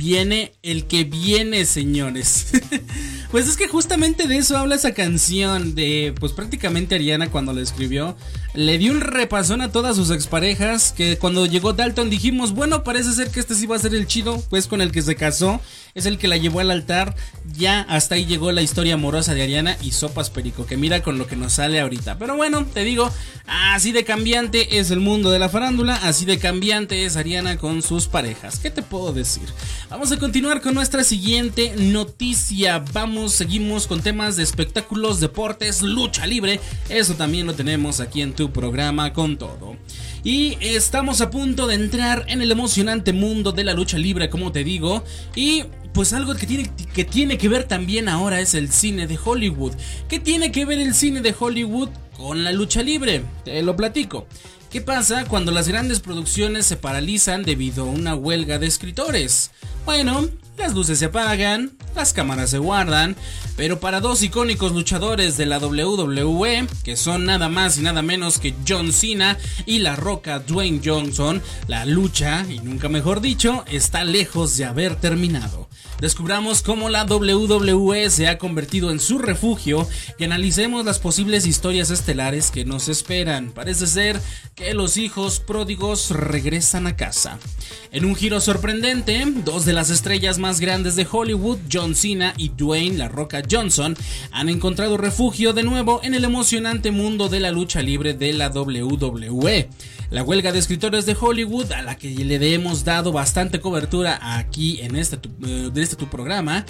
Viene el que viene, señores. <laughs> pues es que justamente de eso habla esa canción de, pues prácticamente Ariana cuando la escribió, le dio un repasón a todas sus exparejas, que cuando llegó Dalton dijimos, bueno, parece ser que este sí va a ser el chido, pues con el que se casó, es el que la llevó al altar, ya hasta ahí llegó la historia amorosa de Ariana y Sopas Perico, que mira con lo que nos sale ahorita. Pero bueno, te digo, así de cambiante es el mundo de la farándula, así de cambiante es Ariana con sus parejas. ¿Qué te puedo decir? Vamos a continuar con nuestra siguiente noticia. Vamos, seguimos con temas de espectáculos, deportes, lucha libre. Eso también lo tenemos aquí en tu programa con todo. Y estamos a punto de entrar en el emocionante mundo de la lucha libre, como te digo. Y pues algo que tiene, que tiene que ver también ahora es el cine de Hollywood. ¿Qué tiene que ver el cine de Hollywood con la lucha libre? Te lo platico. ¿Qué pasa cuando las grandes producciones se paralizan debido a una huelga de escritores? Bueno, las luces se apagan, las cámaras se guardan, pero para dos icónicos luchadores de la WWE, que son nada más y nada menos que John Cena y la roca Dwayne Johnson, la lucha, y nunca mejor dicho, está lejos de haber terminado descubramos cómo la WWE se ha convertido en su refugio y analicemos las posibles historias estelares que nos esperan. Parece ser que los hijos pródigos regresan a casa. En un giro sorprendente, dos de las estrellas más grandes de Hollywood, John Cena y Dwayne La Roca Johnson, han encontrado refugio de nuevo en el emocionante mundo de la lucha libre de la WWE. La huelga de escritores de Hollywood, a la que le hemos dado bastante cobertura aquí en este, eh, este tu programa,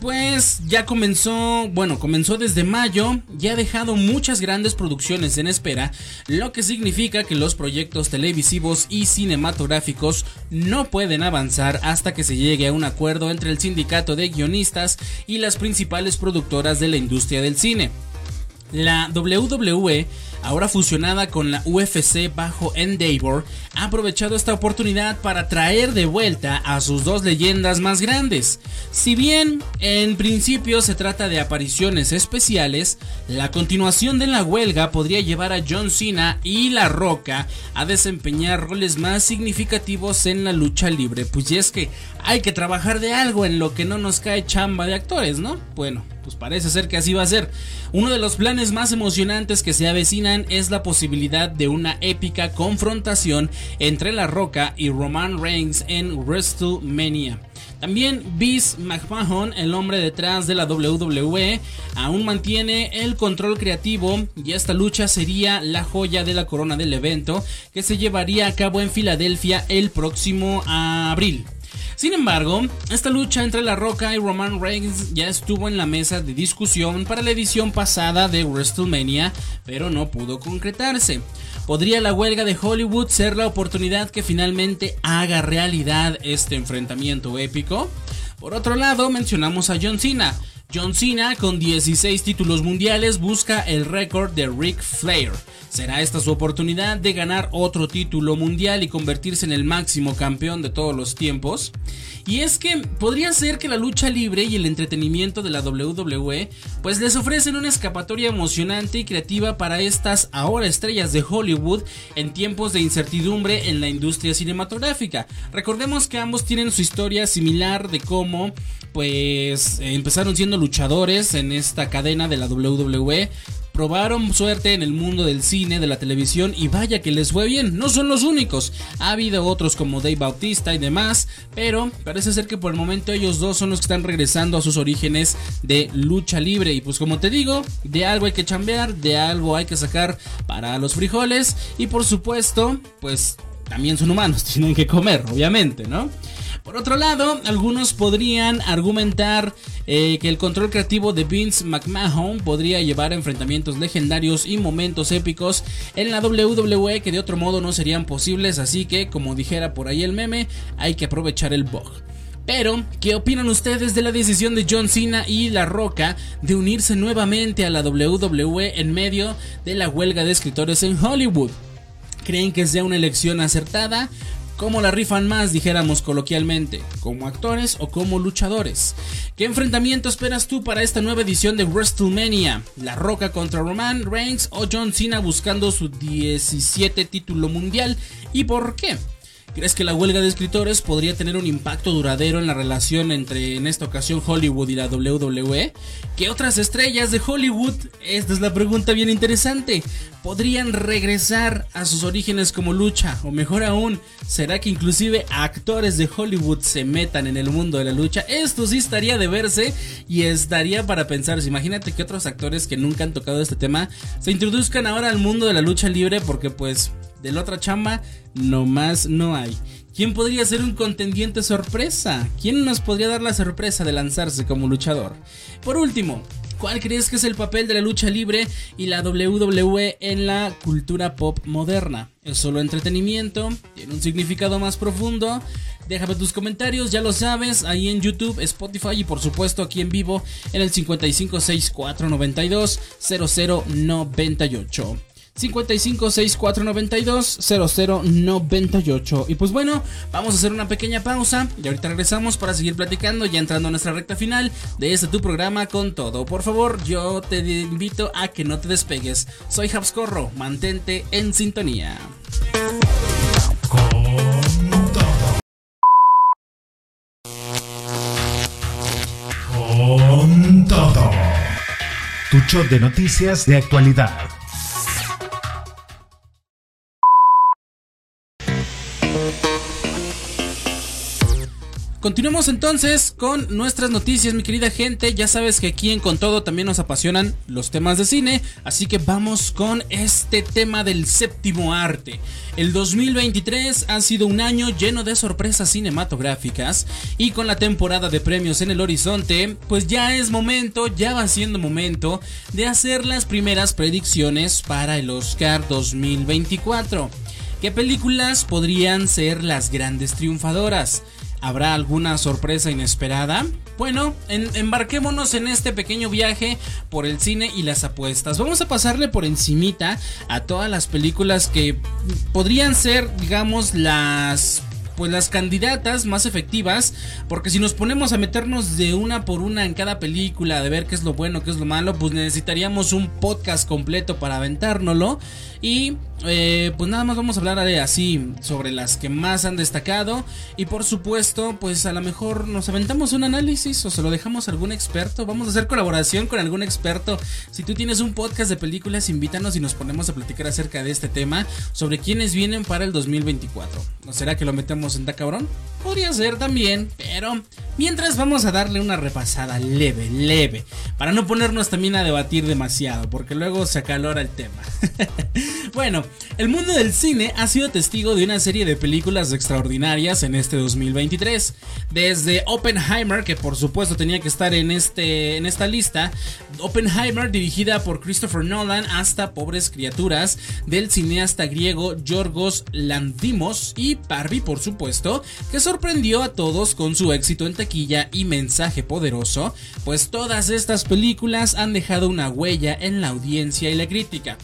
pues ya comenzó, bueno, comenzó desde mayo y ha dejado muchas grandes producciones en espera, lo que significa que los proyectos televisivos y cinematográficos no pueden avanzar hasta que se llegue a un acuerdo entre el sindicato de guionistas y las principales productoras de la industria del cine. La WWE ahora fusionada con la UFC bajo Endeavor, ha aprovechado esta oportunidad para traer de vuelta a sus dos leyendas más grandes. Si bien en principio se trata de apariciones especiales, la continuación de la huelga podría llevar a John Cena y La Roca a desempeñar roles más significativos en la lucha libre, pues es que hay que trabajar de algo en lo que no nos cae chamba de actores, ¿no? Bueno, pues parece ser que así va a ser. Uno de los planes más emocionantes que se es la posibilidad de una épica confrontación entre La Roca y Roman Reigns en WrestleMania. También Vince McMahon, el hombre detrás de la WWE, aún mantiene el control creativo y esta lucha sería la joya de la corona del evento que se llevaría a cabo en Filadelfia el próximo abril. Sin embargo, esta lucha entre La Roca y Roman Reigns ya estuvo en la mesa de discusión para la edición pasada de WrestleMania, pero no pudo concretarse. ¿Podría la huelga de Hollywood ser la oportunidad que finalmente haga realidad este enfrentamiento épico? Por otro lado, mencionamos a John Cena. John Cena, con 16 títulos mundiales, busca el récord de Ric Flair. ¿Será esta su oportunidad de ganar otro título mundial y convertirse en el máximo campeón de todos los tiempos? Y es que podría ser que la lucha libre y el entretenimiento de la WWE pues les ofrecen una escapatoria emocionante y creativa para estas ahora estrellas de Hollywood en tiempos de incertidumbre en la industria cinematográfica. Recordemos que ambos tienen su historia similar de cómo pues empezaron siendo luchadores en esta cadena de la WWE probaron suerte en el mundo del cine, de la televisión y vaya que les fue bien. No son los únicos, ha habido otros como Dave Bautista y demás, pero parece ser que por el momento ellos dos son los que están regresando a sus orígenes de lucha libre. Y pues como te digo, de algo hay que chambear, de algo hay que sacar para los frijoles y por supuesto, pues también son humanos, <laughs> tienen que comer, obviamente, ¿no? Por otro lado, algunos podrían argumentar eh, que el control creativo de Vince McMahon podría llevar a enfrentamientos legendarios y momentos épicos en la WWE que de otro modo no serían posibles, así que como dijera por ahí el meme, hay que aprovechar el bug. Pero, ¿qué opinan ustedes de la decisión de John Cena y La Roca de unirse nuevamente a la WWE en medio de la huelga de escritores en Hollywood? ¿Creen que sea una elección acertada? ¿Cómo la rifan más, dijéramos coloquialmente? ¿Como actores o como luchadores? ¿Qué enfrentamiento esperas tú para esta nueva edición de WrestleMania? ¿La Roca contra Roman Reigns o John Cena buscando su 17 título mundial? ¿Y por qué? ¿Crees que la huelga de escritores podría tener un impacto duradero en la relación entre, en esta ocasión, Hollywood y la WWE? ¿Qué otras estrellas de Hollywood? Esta es la pregunta bien interesante. ¿Podrían regresar a sus orígenes como lucha? O mejor aún, ¿será que inclusive actores de Hollywood se metan en el mundo de la lucha? Esto sí estaría de verse y estaría para pensarse. Imagínate que otros actores que nunca han tocado este tema se introduzcan ahora al mundo de la lucha libre porque pues de la otra chamba, nomás no hay. ¿Quién podría ser un contendiente sorpresa? ¿Quién nos podría dar la sorpresa de lanzarse como luchador? Por último, ¿cuál crees que es el papel de la lucha libre y la WWE en la cultura pop moderna? ¿Es solo entretenimiento? ¿Tiene un significado más profundo? Déjame tus comentarios, ya lo sabes, ahí en YouTube, Spotify y por supuesto aquí en vivo en el 556492 0098. 5564920098. Y pues bueno, vamos a hacer una pequeña pausa y ahorita regresamos para seguir platicando, ya entrando a nuestra recta final de este tu programa con todo. Por favor, yo te invito a que no te despegues. Soy Habscorro, mantente en sintonía. Con todo. Con todo. Tu show de noticias de actualidad Continuemos entonces con nuestras noticias, mi querida gente. Ya sabes que aquí en Con Todo también nos apasionan los temas de cine, así que vamos con este tema del séptimo arte. El 2023 ha sido un año lleno de sorpresas cinematográficas y con la temporada de premios en el horizonte, pues ya es momento, ya va siendo momento de hacer las primeras predicciones para el Oscar 2024. ¿Qué películas podrían ser las grandes triunfadoras? ¿Habrá alguna sorpresa inesperada? Bueno, embarquémonos en este pequeño viaje por el cine y las apuestas. Vamos a pasarle por encimita a todas las películas que podrían ser, digamos, las pues las candidatas más efectivas, porque si nos ponemos a meternos de una por una en cada película, de ver qué es lo bueno, qué es lo malo, pues necesitaríamos un podcast completo para aventárnoslo. Y eh, pues nada más vamos a hablar así sobre las que más han destacado. Y por supuesto, pues a lo mejor nos aventamos un análisis o se lo dejamos a algún experto. Vamos a hacer colaboración con algún experto. Si tú tienes un podcast de películas, invítanos y nos ponemos a platicar acerca de este tema. Sobre quiénes vienen para el 2024. ¿No será que lo metemos en Cabrón? Podría ser también, pero Mientras vamos a darle una repasada leve, leve, para no ponernos también a debatir demasiado, porque luego se acalora el tema. <laughs> bueno, el mundo del cine ha sido testigo de una serie de películas extraordinarias en este 2023. Desde Oppenheimer, que por supuesto tenía que estar en, este, en esta lista, Oppenheimer dirigida por Christopher Nolan hasta Pobres Criaturas del cineasta griego Yorgos Lanthimos y Barbie por supuesto, que sorprendió a todos con su éxito en y mensaje poderoso, pues todas estas películas han dejado una huella en la audiencia y la crítica.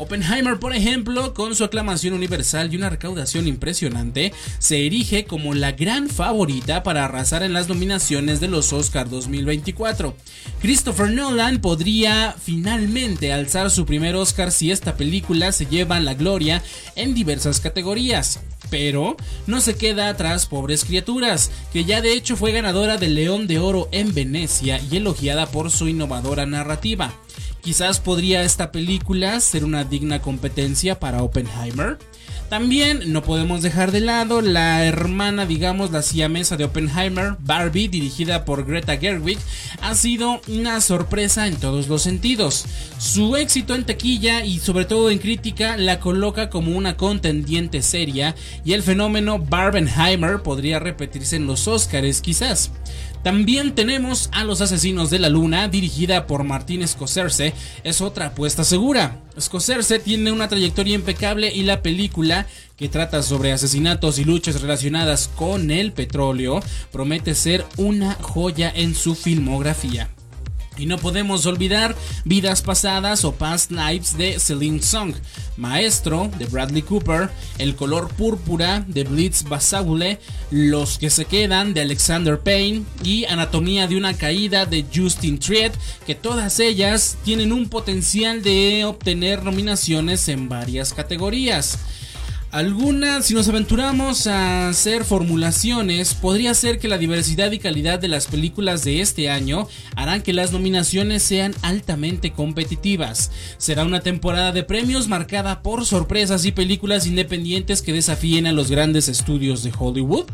Oppenheimer, por ejemplo, con su aclamación universal y una recaudación impresionante, se erige como la gran favorita para arrasar en las nominaciones de los Oscar 2024. Christopher Nolan podría finalmente alzar su primer Oscar si esta película se lleva la gloria en diversas categorías. Pero no se queda atrás Pobres Criaturas, que ya de hecho fue ganadora del León de Oro en Venecia y elogiada por su innovadora narrativa. Quizás podría esta película ser una digna competencia para Oppenheimer. También no podemos dejar de lado la hermana, digamos, la siamesa de Oppenheimer, Barbie, dirigida por Greta Gerwig, ha sido una sorpresa en todos los sentidos. Su éxito en taquilla y sobre todo en crítica la coloca como una contendiente seria y el fenómeno Barbenheimer podría repetirse en los Oscars quizás. También tenemos a Los Asesinos de la Luna, dirigida por Martín Scorsese, es otra apuesta segura. Scorsese tiene una trayectoria impecable y la película, que trata sobre asesinatos y luchas relacionadas con el petróleo, promete ser una joya en su filmografía. Y no podemos olvidar Vidas Pasadas o Past Lives de Celine Song, Maestro de Bradley Cooper, El color púrpura de Blitz Basagule, Los que se quedan de Alexander Payne y Anatomía de una caída de Justin Triet, que todas ellas tienen un potencial de obtener nominaciones en varias categorías. Algunas, si nos aventuramos a hacer formulaciones, podría ser que la diversidad y calidad de las películas de este año harán que las nominaciones sean altamente competitivas. Será una temporada de premios marcada por sorpresas y películas independientes que desafíen a los grandes estudios de Hollywood.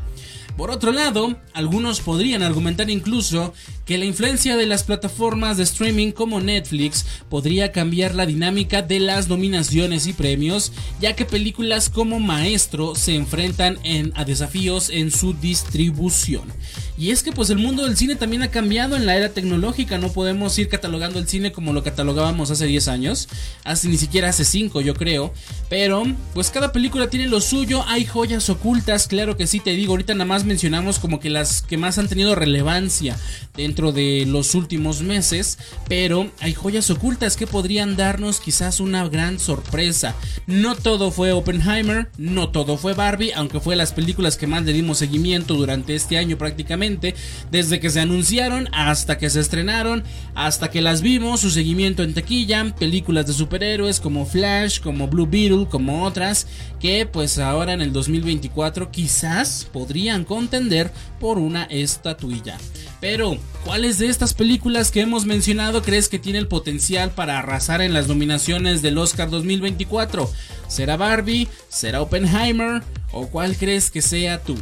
Por otro lado, algunos podrían argumentar incluso que la influencia de las plataformas de streaming como Netflix podría cambiar la dinámica de las nominaciones y premios, ya que películas como Maestro se enfrentan a desafíos en su distribución. Y es que pues el mundo del cine también ha cambiado en la era tecnológica, no podemos ir catalogando el cine como lo catalogábamos hace 10 años, hace ni siquiera hace 5 yo creo, pero pues cada película tiene lo suyo, hay joyas ocultas, claro que sí te digo, ahorita nada más mencionamos como que las que más han tenido relevancia dentro de los últimos meses, pero hay joyas ocultas que podrían darnos quizás una gran sorpresa. No todo fue Oppenheimer, no todo fue Barbie, aunque fue las películas que más le dimos seguimiento durante este año prácticamente, desde que se anunciaron hasta que se estrenaron, hasta que las vimos, su seguimiento en taquilla, películas de superhéroes como Flash, como Blue Beetle, como otras, que pues ahora en el 2024 quizás podrían contender por una estatuilla. Pero, ¿cuáles de estas películas que hemos mencionado crees que tiene el potencial para arrasar en las nominaciones del Oscar 2024? ¿Será Barbie? ¿Será Oppenheimer? ¿O cuál crees que sea tú?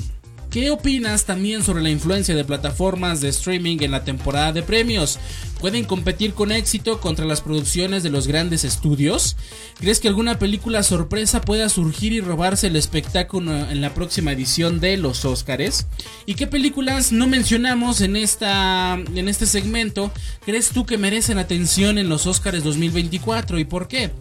¿Qué opinas también sobre la influencia de plataformas de streaming en la temporada de premios? ¿Pueden competir con éxito contra las producciones de los grandes estudios? ¿Crees que alguna película sorpresa pueda surgir y robarse el espectáculo en la próxima edición de los Oscars? ¿Y qué películas no mencionamos en, esta, en este segmento crees tú que merecen atención en los Oscars 2024 y por qué?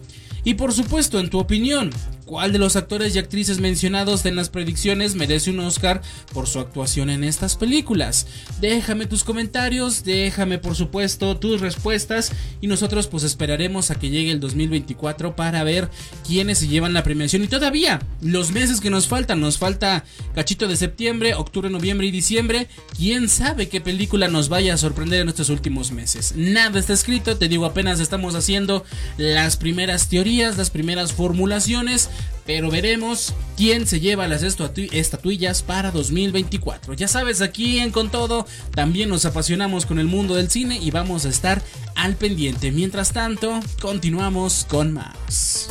Y por supuesto, en tu opinión, ¿cuál de los actores y actrices mencionados en las predicciones merece un Oscar por su actuación en estas películas? Déjame tus comentarios, déjame por supuesto tus respuestas y nosotros pues esperaremos a que llegue el 2024 para ver quiénes se llevan la premiación y todavía los meses que nos faltan, nos falta cachito de septiembre, octubre, noviembre y diciembre, quién sabe qué película nos vaya a sorprender en estos últimos meses. Nada está escrito, te digo apenas estamos haciendo las primeras teorías las primeras formulaciones, pero veremos quién se lleva las estatuillas para 2024. Ya sabes, aquí en Con Todo también nos apasionamos con el mundo del cine y vamos a estar al pendiente. Mientras tanto, continuamos con más.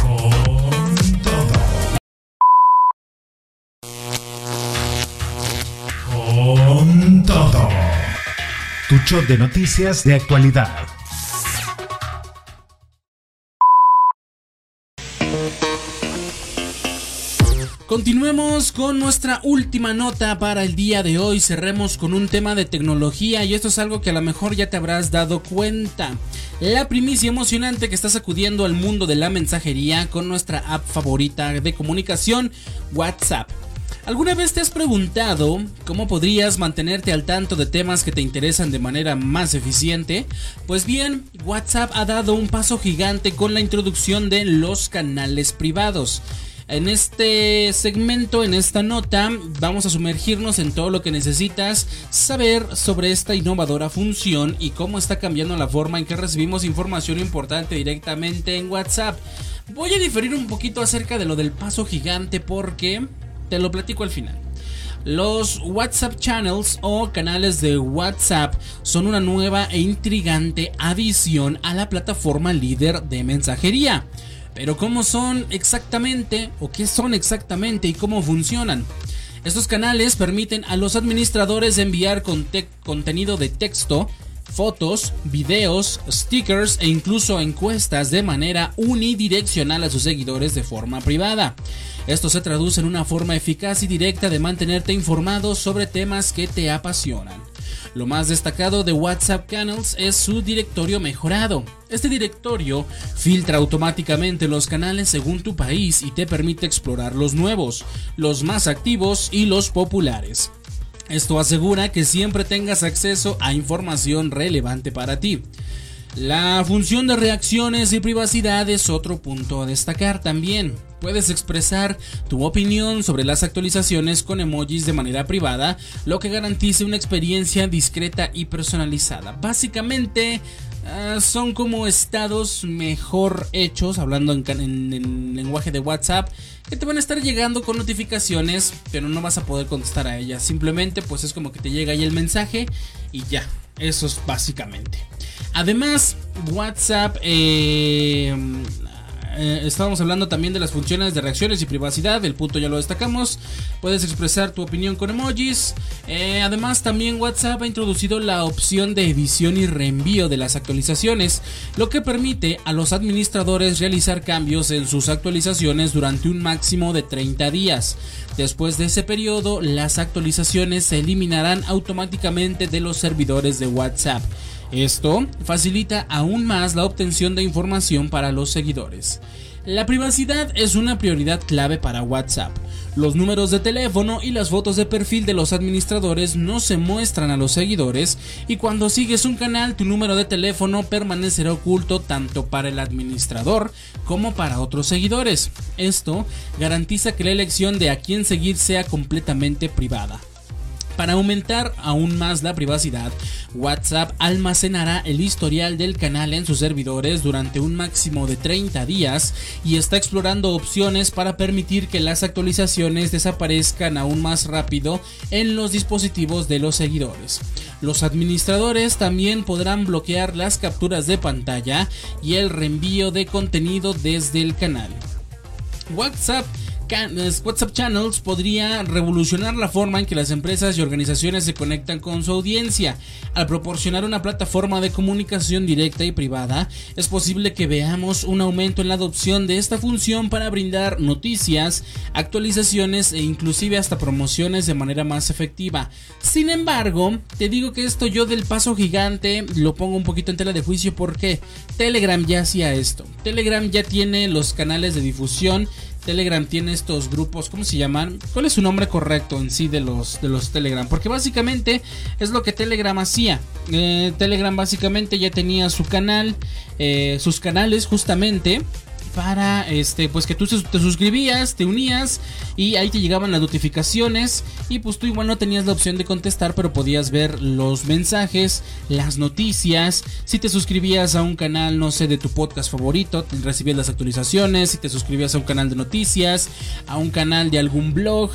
Con todo. tu shot de noticias de actualidad. Continuemos con nuestra última nota para el día de hoy. Cerremos con un tema de tecnología y esto es algo que a lo mejor ya te habrás dado cuenta. La primicia emocionante que está sacudiendo al mundo de la mensajería con nuestra app favorita de comunicación, WhatsApp. ¿Alguna vez te has preguntado cómo podrías mantenerte al tanto de temas que te interesan de manera más eficiente? Pues bien, WhatsApp ha dado un paso gigante con la introducción de los canales privados. En este segmento, en esta nota, vamos a sumergirnos en todo lo que necesitas saber sobre esta innovadora función y cómo está cambiando la forma en que recibimos información importante directamente en WhatsApp. Voy a diferir un poquito acerca de lo del paso gigante porque te lo platico al final. Los WhatsApp Channels o canales de WhatsApp son una nueva e intrigante adición a la plataforma líder de mensajería. Pero ¿cómo son exactamente o qué son exactamente y cómo funcionan? Estos canales permiten a los administradores enviar contenido de texto, fotos, videos, stickers e incluso encuestas de manera unidireccional a sus seguidores de forma privada. Esto se traduce en una forma eficaz y directa de mantenerte informado sobre temas que te apasionan. Lo más destacado de WhatsApp Canals es su directorio mejorado. Este directorio filtra automáticamente los canales según tu país y te permite explorar los nuevos, los más activos y los populares. Esto asegura que siempre tengas acceso a información relevante para ti. La función de reacciones y privacidad es otro punto a destacar también. Puedes expresar tu opinión sobre las actualizaciones con emojis de manera privada, lo que garantice una experiencia discreta y personalizada. Básicamente, ah, son como estados mejor hechos, hablando en, en, lenguaje de WhatsApp, que te van a estar llegando con notificaciones, pero no vas a poder contestar a ellas. Simplemente, pues es como que te llega ahí el mensaje y ya. Eso es básicamente. Además, WhatsApp eh, eh, estábamos hablando también de las funciones de reacciones y privacidad. El punto ya lo destacamos. Puedes expresar tu opinión con emojis. Eh, además, también WhatsApp ha introducido la opción de edición y reenvío de las actualizaciones, lo que permite a los administradores realizar cambios en sus actualizaciones durante un máximo de 30 días. Después de ese periodo, las actualizaciones se eliminarán automáticamente de los servidores de WhatsApp. Esto facilita aún más la obtención de información para los seguidores. La privacidad es una prioridad clave para WhatsApp. Los números de teléfono y las fotos de perfil de los administradores no se muestran a los seguidores y cuando sigues un canal tu número de teléfono permanecerá oculto tanto para el administrador como para otros seguidores. Esto garantiza que la elección de a quién seguir sea completamente privada. Para aumentar aún más la privacidad, WhatsApp almacenará el historial del canal en sus servidores durante un máximo de 30 días y está explorando opciones para permitir que las actualizaciones desaparezcan aún más rápido en los dispositivos de los seguidores. Los administradores también podrán bloquear las capturas de pantalla y el reenvío de contenido desde el canal. WhatsApp WhatsApp Channels podría revolucionar la forma en que las empresas y organizaciones se conectan con su audiencia. Al proporcionar una plataforma de comunicación directa y privada, es posible que veamos un aumento en la adopción de esta función para brindar noticias, actualizaciones e inclusive hasta promociones de manera más efectiva. Sin embargo, te digo que esto yo del paso gigante lo pongo un poquito en tela de juicio porque Telegram ya hacía esto. Telegram ya tiene los canales de difusión Telegram tiene estos grupos, ¿cómo se llaman? ¿Cuál es su nombre correcto en sí de los, de los Telegram? Porque básicamente es lo que Telegram hacía. Eh, Telegram básicamente ya tenía su canal, eh, sus canales justamente para este pues que tú te suscribías, te unías y ahí te llegaban las notificaciones y pues tú igual no tenías la opción de contestar, pero podías ver los mensajes, las noticias, si te suscribías a un canal, no sé, de tu podcast favorito, recibías las actualizaciones, si te suscribías a un canal de noticias, a un canal de algún blog,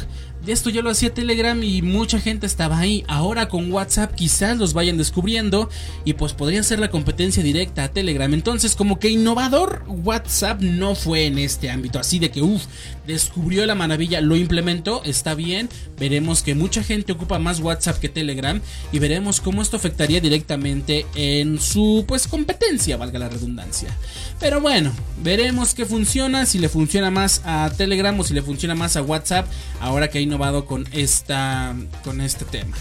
esto ya lo hacía Telegram y mucha gente estaba ahí. Ahora con WhatsApp quizás los vayan descubriendo y pues podría ser la competencia directa a Telegram. Entonces como que innovador WhatsApp no fue en este ámbito. Así de que uff, descubrió la maravilla, lo implementó, está bien. Veremos que mucha gente ocupa más WhatsApp que Telegram y veremos cómo esto afectaría directamente en su pues competencia, valga la redundancia. Pero bueno, veremos qué funciona, si le funciona más a Telegram o si le funciona más a WhatsApp ahora que ha innovado con esta con este tema.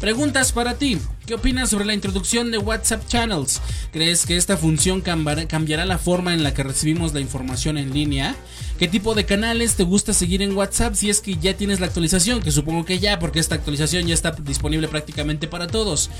Preguntas para ti. ¿Qué opinas sobre la introducción de WhatsApp Channels? ¿Crees que esta función cambiará la forma en la que recibimos la información en línea? ¿Qué tipo de canales te gusta seguir en WhatsApp si es que ya tienes la actualización? Que supongo que ya, porque esta actualización ya está disponible prácticamente para todos.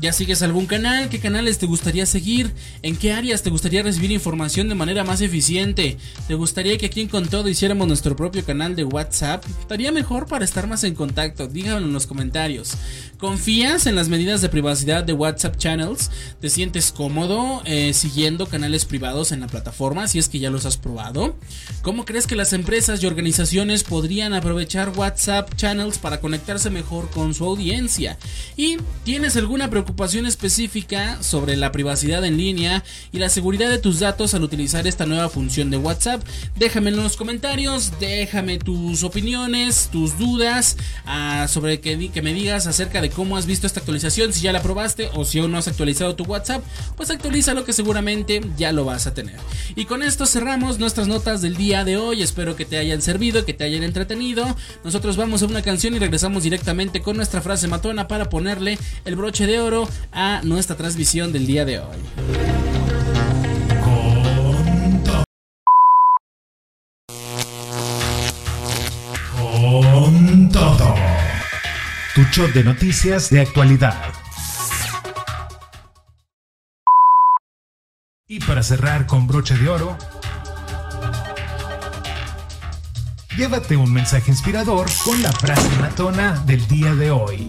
¿Ya sigues algún canal? ¿Qué canales te gustaría seguir? ¿En qué áreas te gustaría recibir información de manera más eficiente? ¿Te gustaría que aquí en Con Todo hiciéramos nuestro propio canal de WhatsApp? Estaría mejor para estar más en contacto. Díganlo en los comentarios. ¿Confías en las medidas de privacidad de WhatsApp Channels? ¿Te sientes cómodo eh, siguiendo canales privados en la plataforma si es que ya los has probado? ¿Cómo crees que las empresas y organizaciones podrían aprovechar WhatsApp Channels para conectarse mejor con su audiencia? ¿Y tienes alguna preocupación específica sobre la privacidad en línea y la seguridad de tus datos al utilizar esta nueva función de WhatsApp? Déjame en los comentarios, déjame tus opiniones, tus dudas ah, sobre que, me digas acerca de cómo has visto esta actualización, la probaste o si aún no has actualizado tu WhatsApp, pues actualízalo que seguramente ya lo vas a tener. Y con esto cerramos nuestras notas del día de hoy. Espero que te hayan servido, que te hayan entretenido. Nosotros vamos a una canción y regresamos directamente con nuestra frase matona para ponerle el broche de oro a nuestra transmisión del día de hoy. Con todo. Tu shot de noticias de actualidad. Y para cerrar con broche de oro, llévate un mensaje inspirador con la frase matona del día de hoy.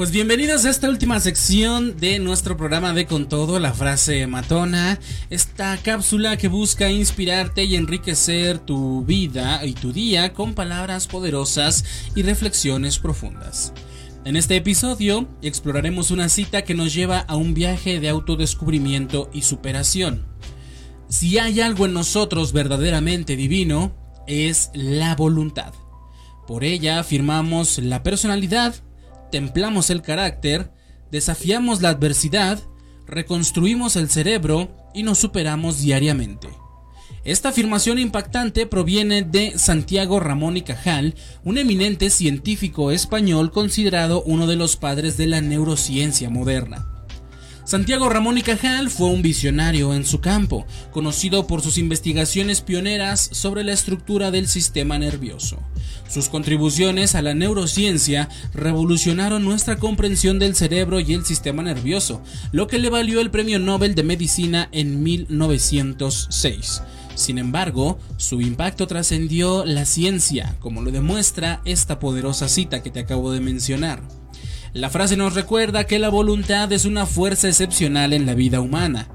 Pues bienvenidos a esta última sección de nuestro programa de Con Todo, la frase matona, esta cápsula que busca inspirarte y enriquecer tu vida y tu día con palabras poderosas y reflexiones profundas. En este episodio exploraremos una cita que nos lleva a un viaje de autodescubrimiento y superación. Si hay algo en nosotros verdaderamente divino, es la voluntad. Por ella afirmamos la personalidad, templamos el carácter, desafiamos la adversidad, reconstruimos el cerebro y nos superamos diariamente. Esta afirmación impactante proviene de Santiago Ramón y Cajal, un eminente científico español considerado uno de los padres de la neurociencia moderna. Santiago Ramón y Cajal fue un visionario en su campo, conocido por sus investigaciones pioneras sobre la estructura del sistema nervioso. Sus contribuciones a la neurociencia revolucionaron nuestra comprensión del cerebro y el sistema nervioso, lo que le valió el Premio Nobel de Medicina en 1906. Sin embargo, su impacto trascendió la ciencia, como lo demuestra esta poderosa cita que te acabo de mencionar. La frase nos recuerda que la voluntad es una fuerza excepcional en la vida humana.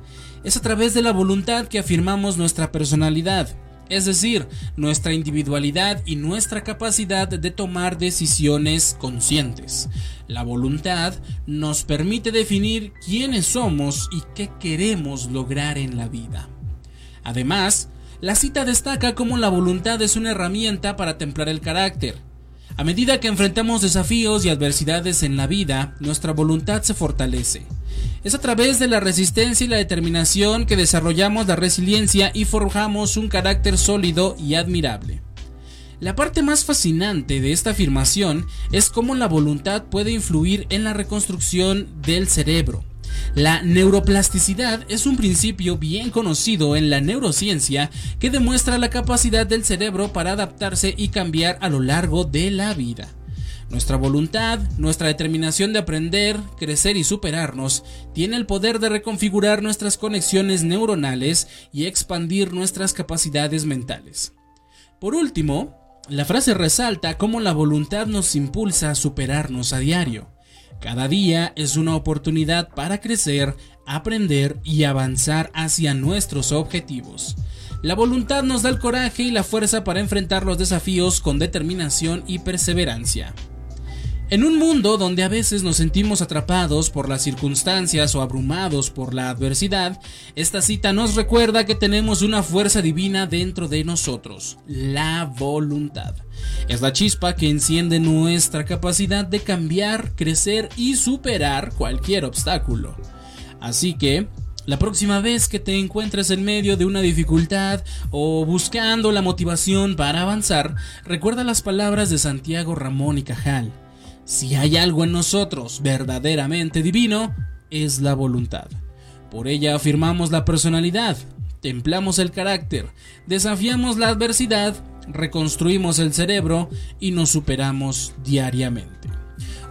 Es a través de la voluntad que afirmamos nuestra personalidad, es decir, nuestra individualidad y nuestra capacidad de tomar decisiones conscientes. La voluntad nos permite definir quiénes somos y qué queremos lograr en la vida. Además, la cita destaca cómo la voluntad es una herramienta para templar el carácter. A medida que enfrentamos desafíos y adversidades en la vida, nuestra voluntad se fortalece. Es a través de la resistencia y la determinación que desarrollamos la resiliencia y forjamos un carácter sólido y admirable. La parte más fascinante de esta afirmación es cómo la voluntad puede influir en la reconstrucción del cerebro. La neuroplasticidad es un principio bien conocido en la neurociencia que demuestra la capacidad del cerebro para adaptarse y cambiar a lo largo de la vida. Nuestra voluntad, nuestra determinación de aprender, crecer y superarnos, tiene el poder de reconfigurar nuestras conexiones neuronales y expandir nuestras capacidades mentales. Por último, La frase resalta cómo la voluntad nos impulsa a superarnos a diario. Cada día es una oportunidad para crecer, aprender y avanzar hacia nuestros objetivos. La voluntad nos da el coraje y la fuerza para enfrentar los desafíos con determinación y perseverancia. En un mundo donde a veces nos sentimos atrapados por las circunstancias o abrumados por la adversidad, esta cita nos recuerda que tenemos una fuerza divina dentro de nosotros, la voluntad. Es la chispa que enciende nuestra capacidad de cambiar, crecer y superar cualquier obstáculo. Así que, la próxima vez que te encuentres en medio de una dificultad o buscando la motivación para avanzar, recuerda las palabras de Santiago Ramón y Cajal. Si hay algo en nosotros verdaderamente divino, es la voluntad. Por ella afirmamos la personalidad, templamos el carácter, desafiamos la adversidad, reconstruimos el cerebro y nos superamos diariamente.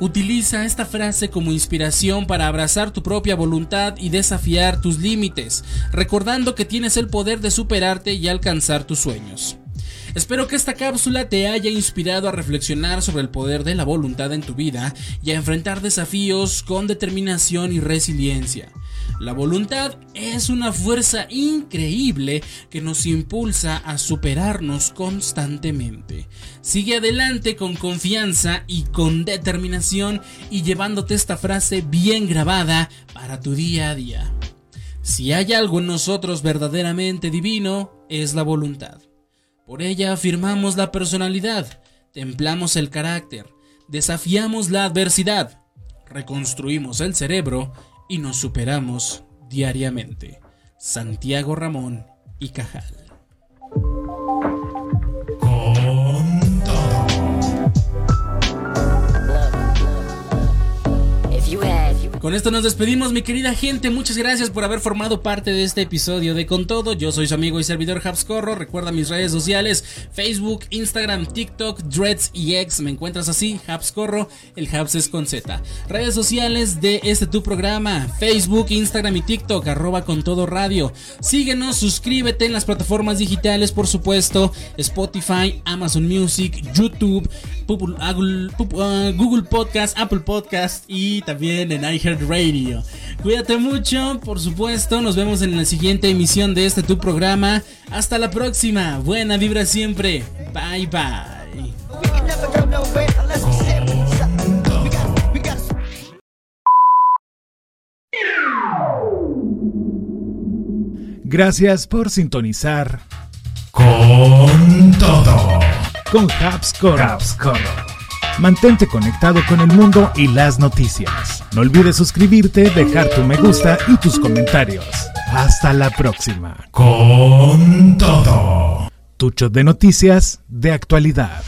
Utiliza esta frase como inspiración para abrazar tu propia voluntad y desafiar tus límites, recordando que tienes el poder de superarte y alcanzar tus sueños. Espero que esta cápsula te haya inspirado a reflexionar sobre el poder de la voluntad en tu vida y a enfrentar desafíos con determinación y resiliencia. La voluntad es una fuerza increíble que nos impulsa a superarnos constantemente. Sigue adelante con confianza y con determinación y llevándote esta frase bien grabada para tu día a día. Si hay algo en nosotros verdaderamente divino, es la voluntad. Por ella afirmamos la personalidad, templamos el carácter, desafiamos la adversidad, reconstruimos el cerebro y nos superamos diariamente. Santiago Ramón y Cajal. Con esto nos despedimos, mi querida gente. Muchas gracias por haber formado parte de este episodio de Con Todo. Yo soy su amigo y servidor Habscorro. Recuerda mis redes sociales: Facebook, Instagram, TikTok, Dreads y X. Me encuentras así, Habscorro. El Habs es con Z. Redes sociales de este tu programa: Facebook, Instagram y TikTok, arroba con todo radio. Síguenos, suscríbete en las plataformas digitales, por supuesto: Spotify, Amazon Music, YouTube, uh, Google Podcast, Apple Podcast y también en iHeart Radio. Cuídate mucho, por supuesto. Nos vemos en la siguiente emisión de este tu programa. Hasta la próxima. Buena vibra siempre. Bye bye. Gracias por sintonizar con todo. Con Habscore. Mantente conectado con el mundo y las noticias. No olvides suscribirte, dejar tu me gusta y tus comentarios. Hasta la próxima. Con todo. Tucho de noticias de actualidad.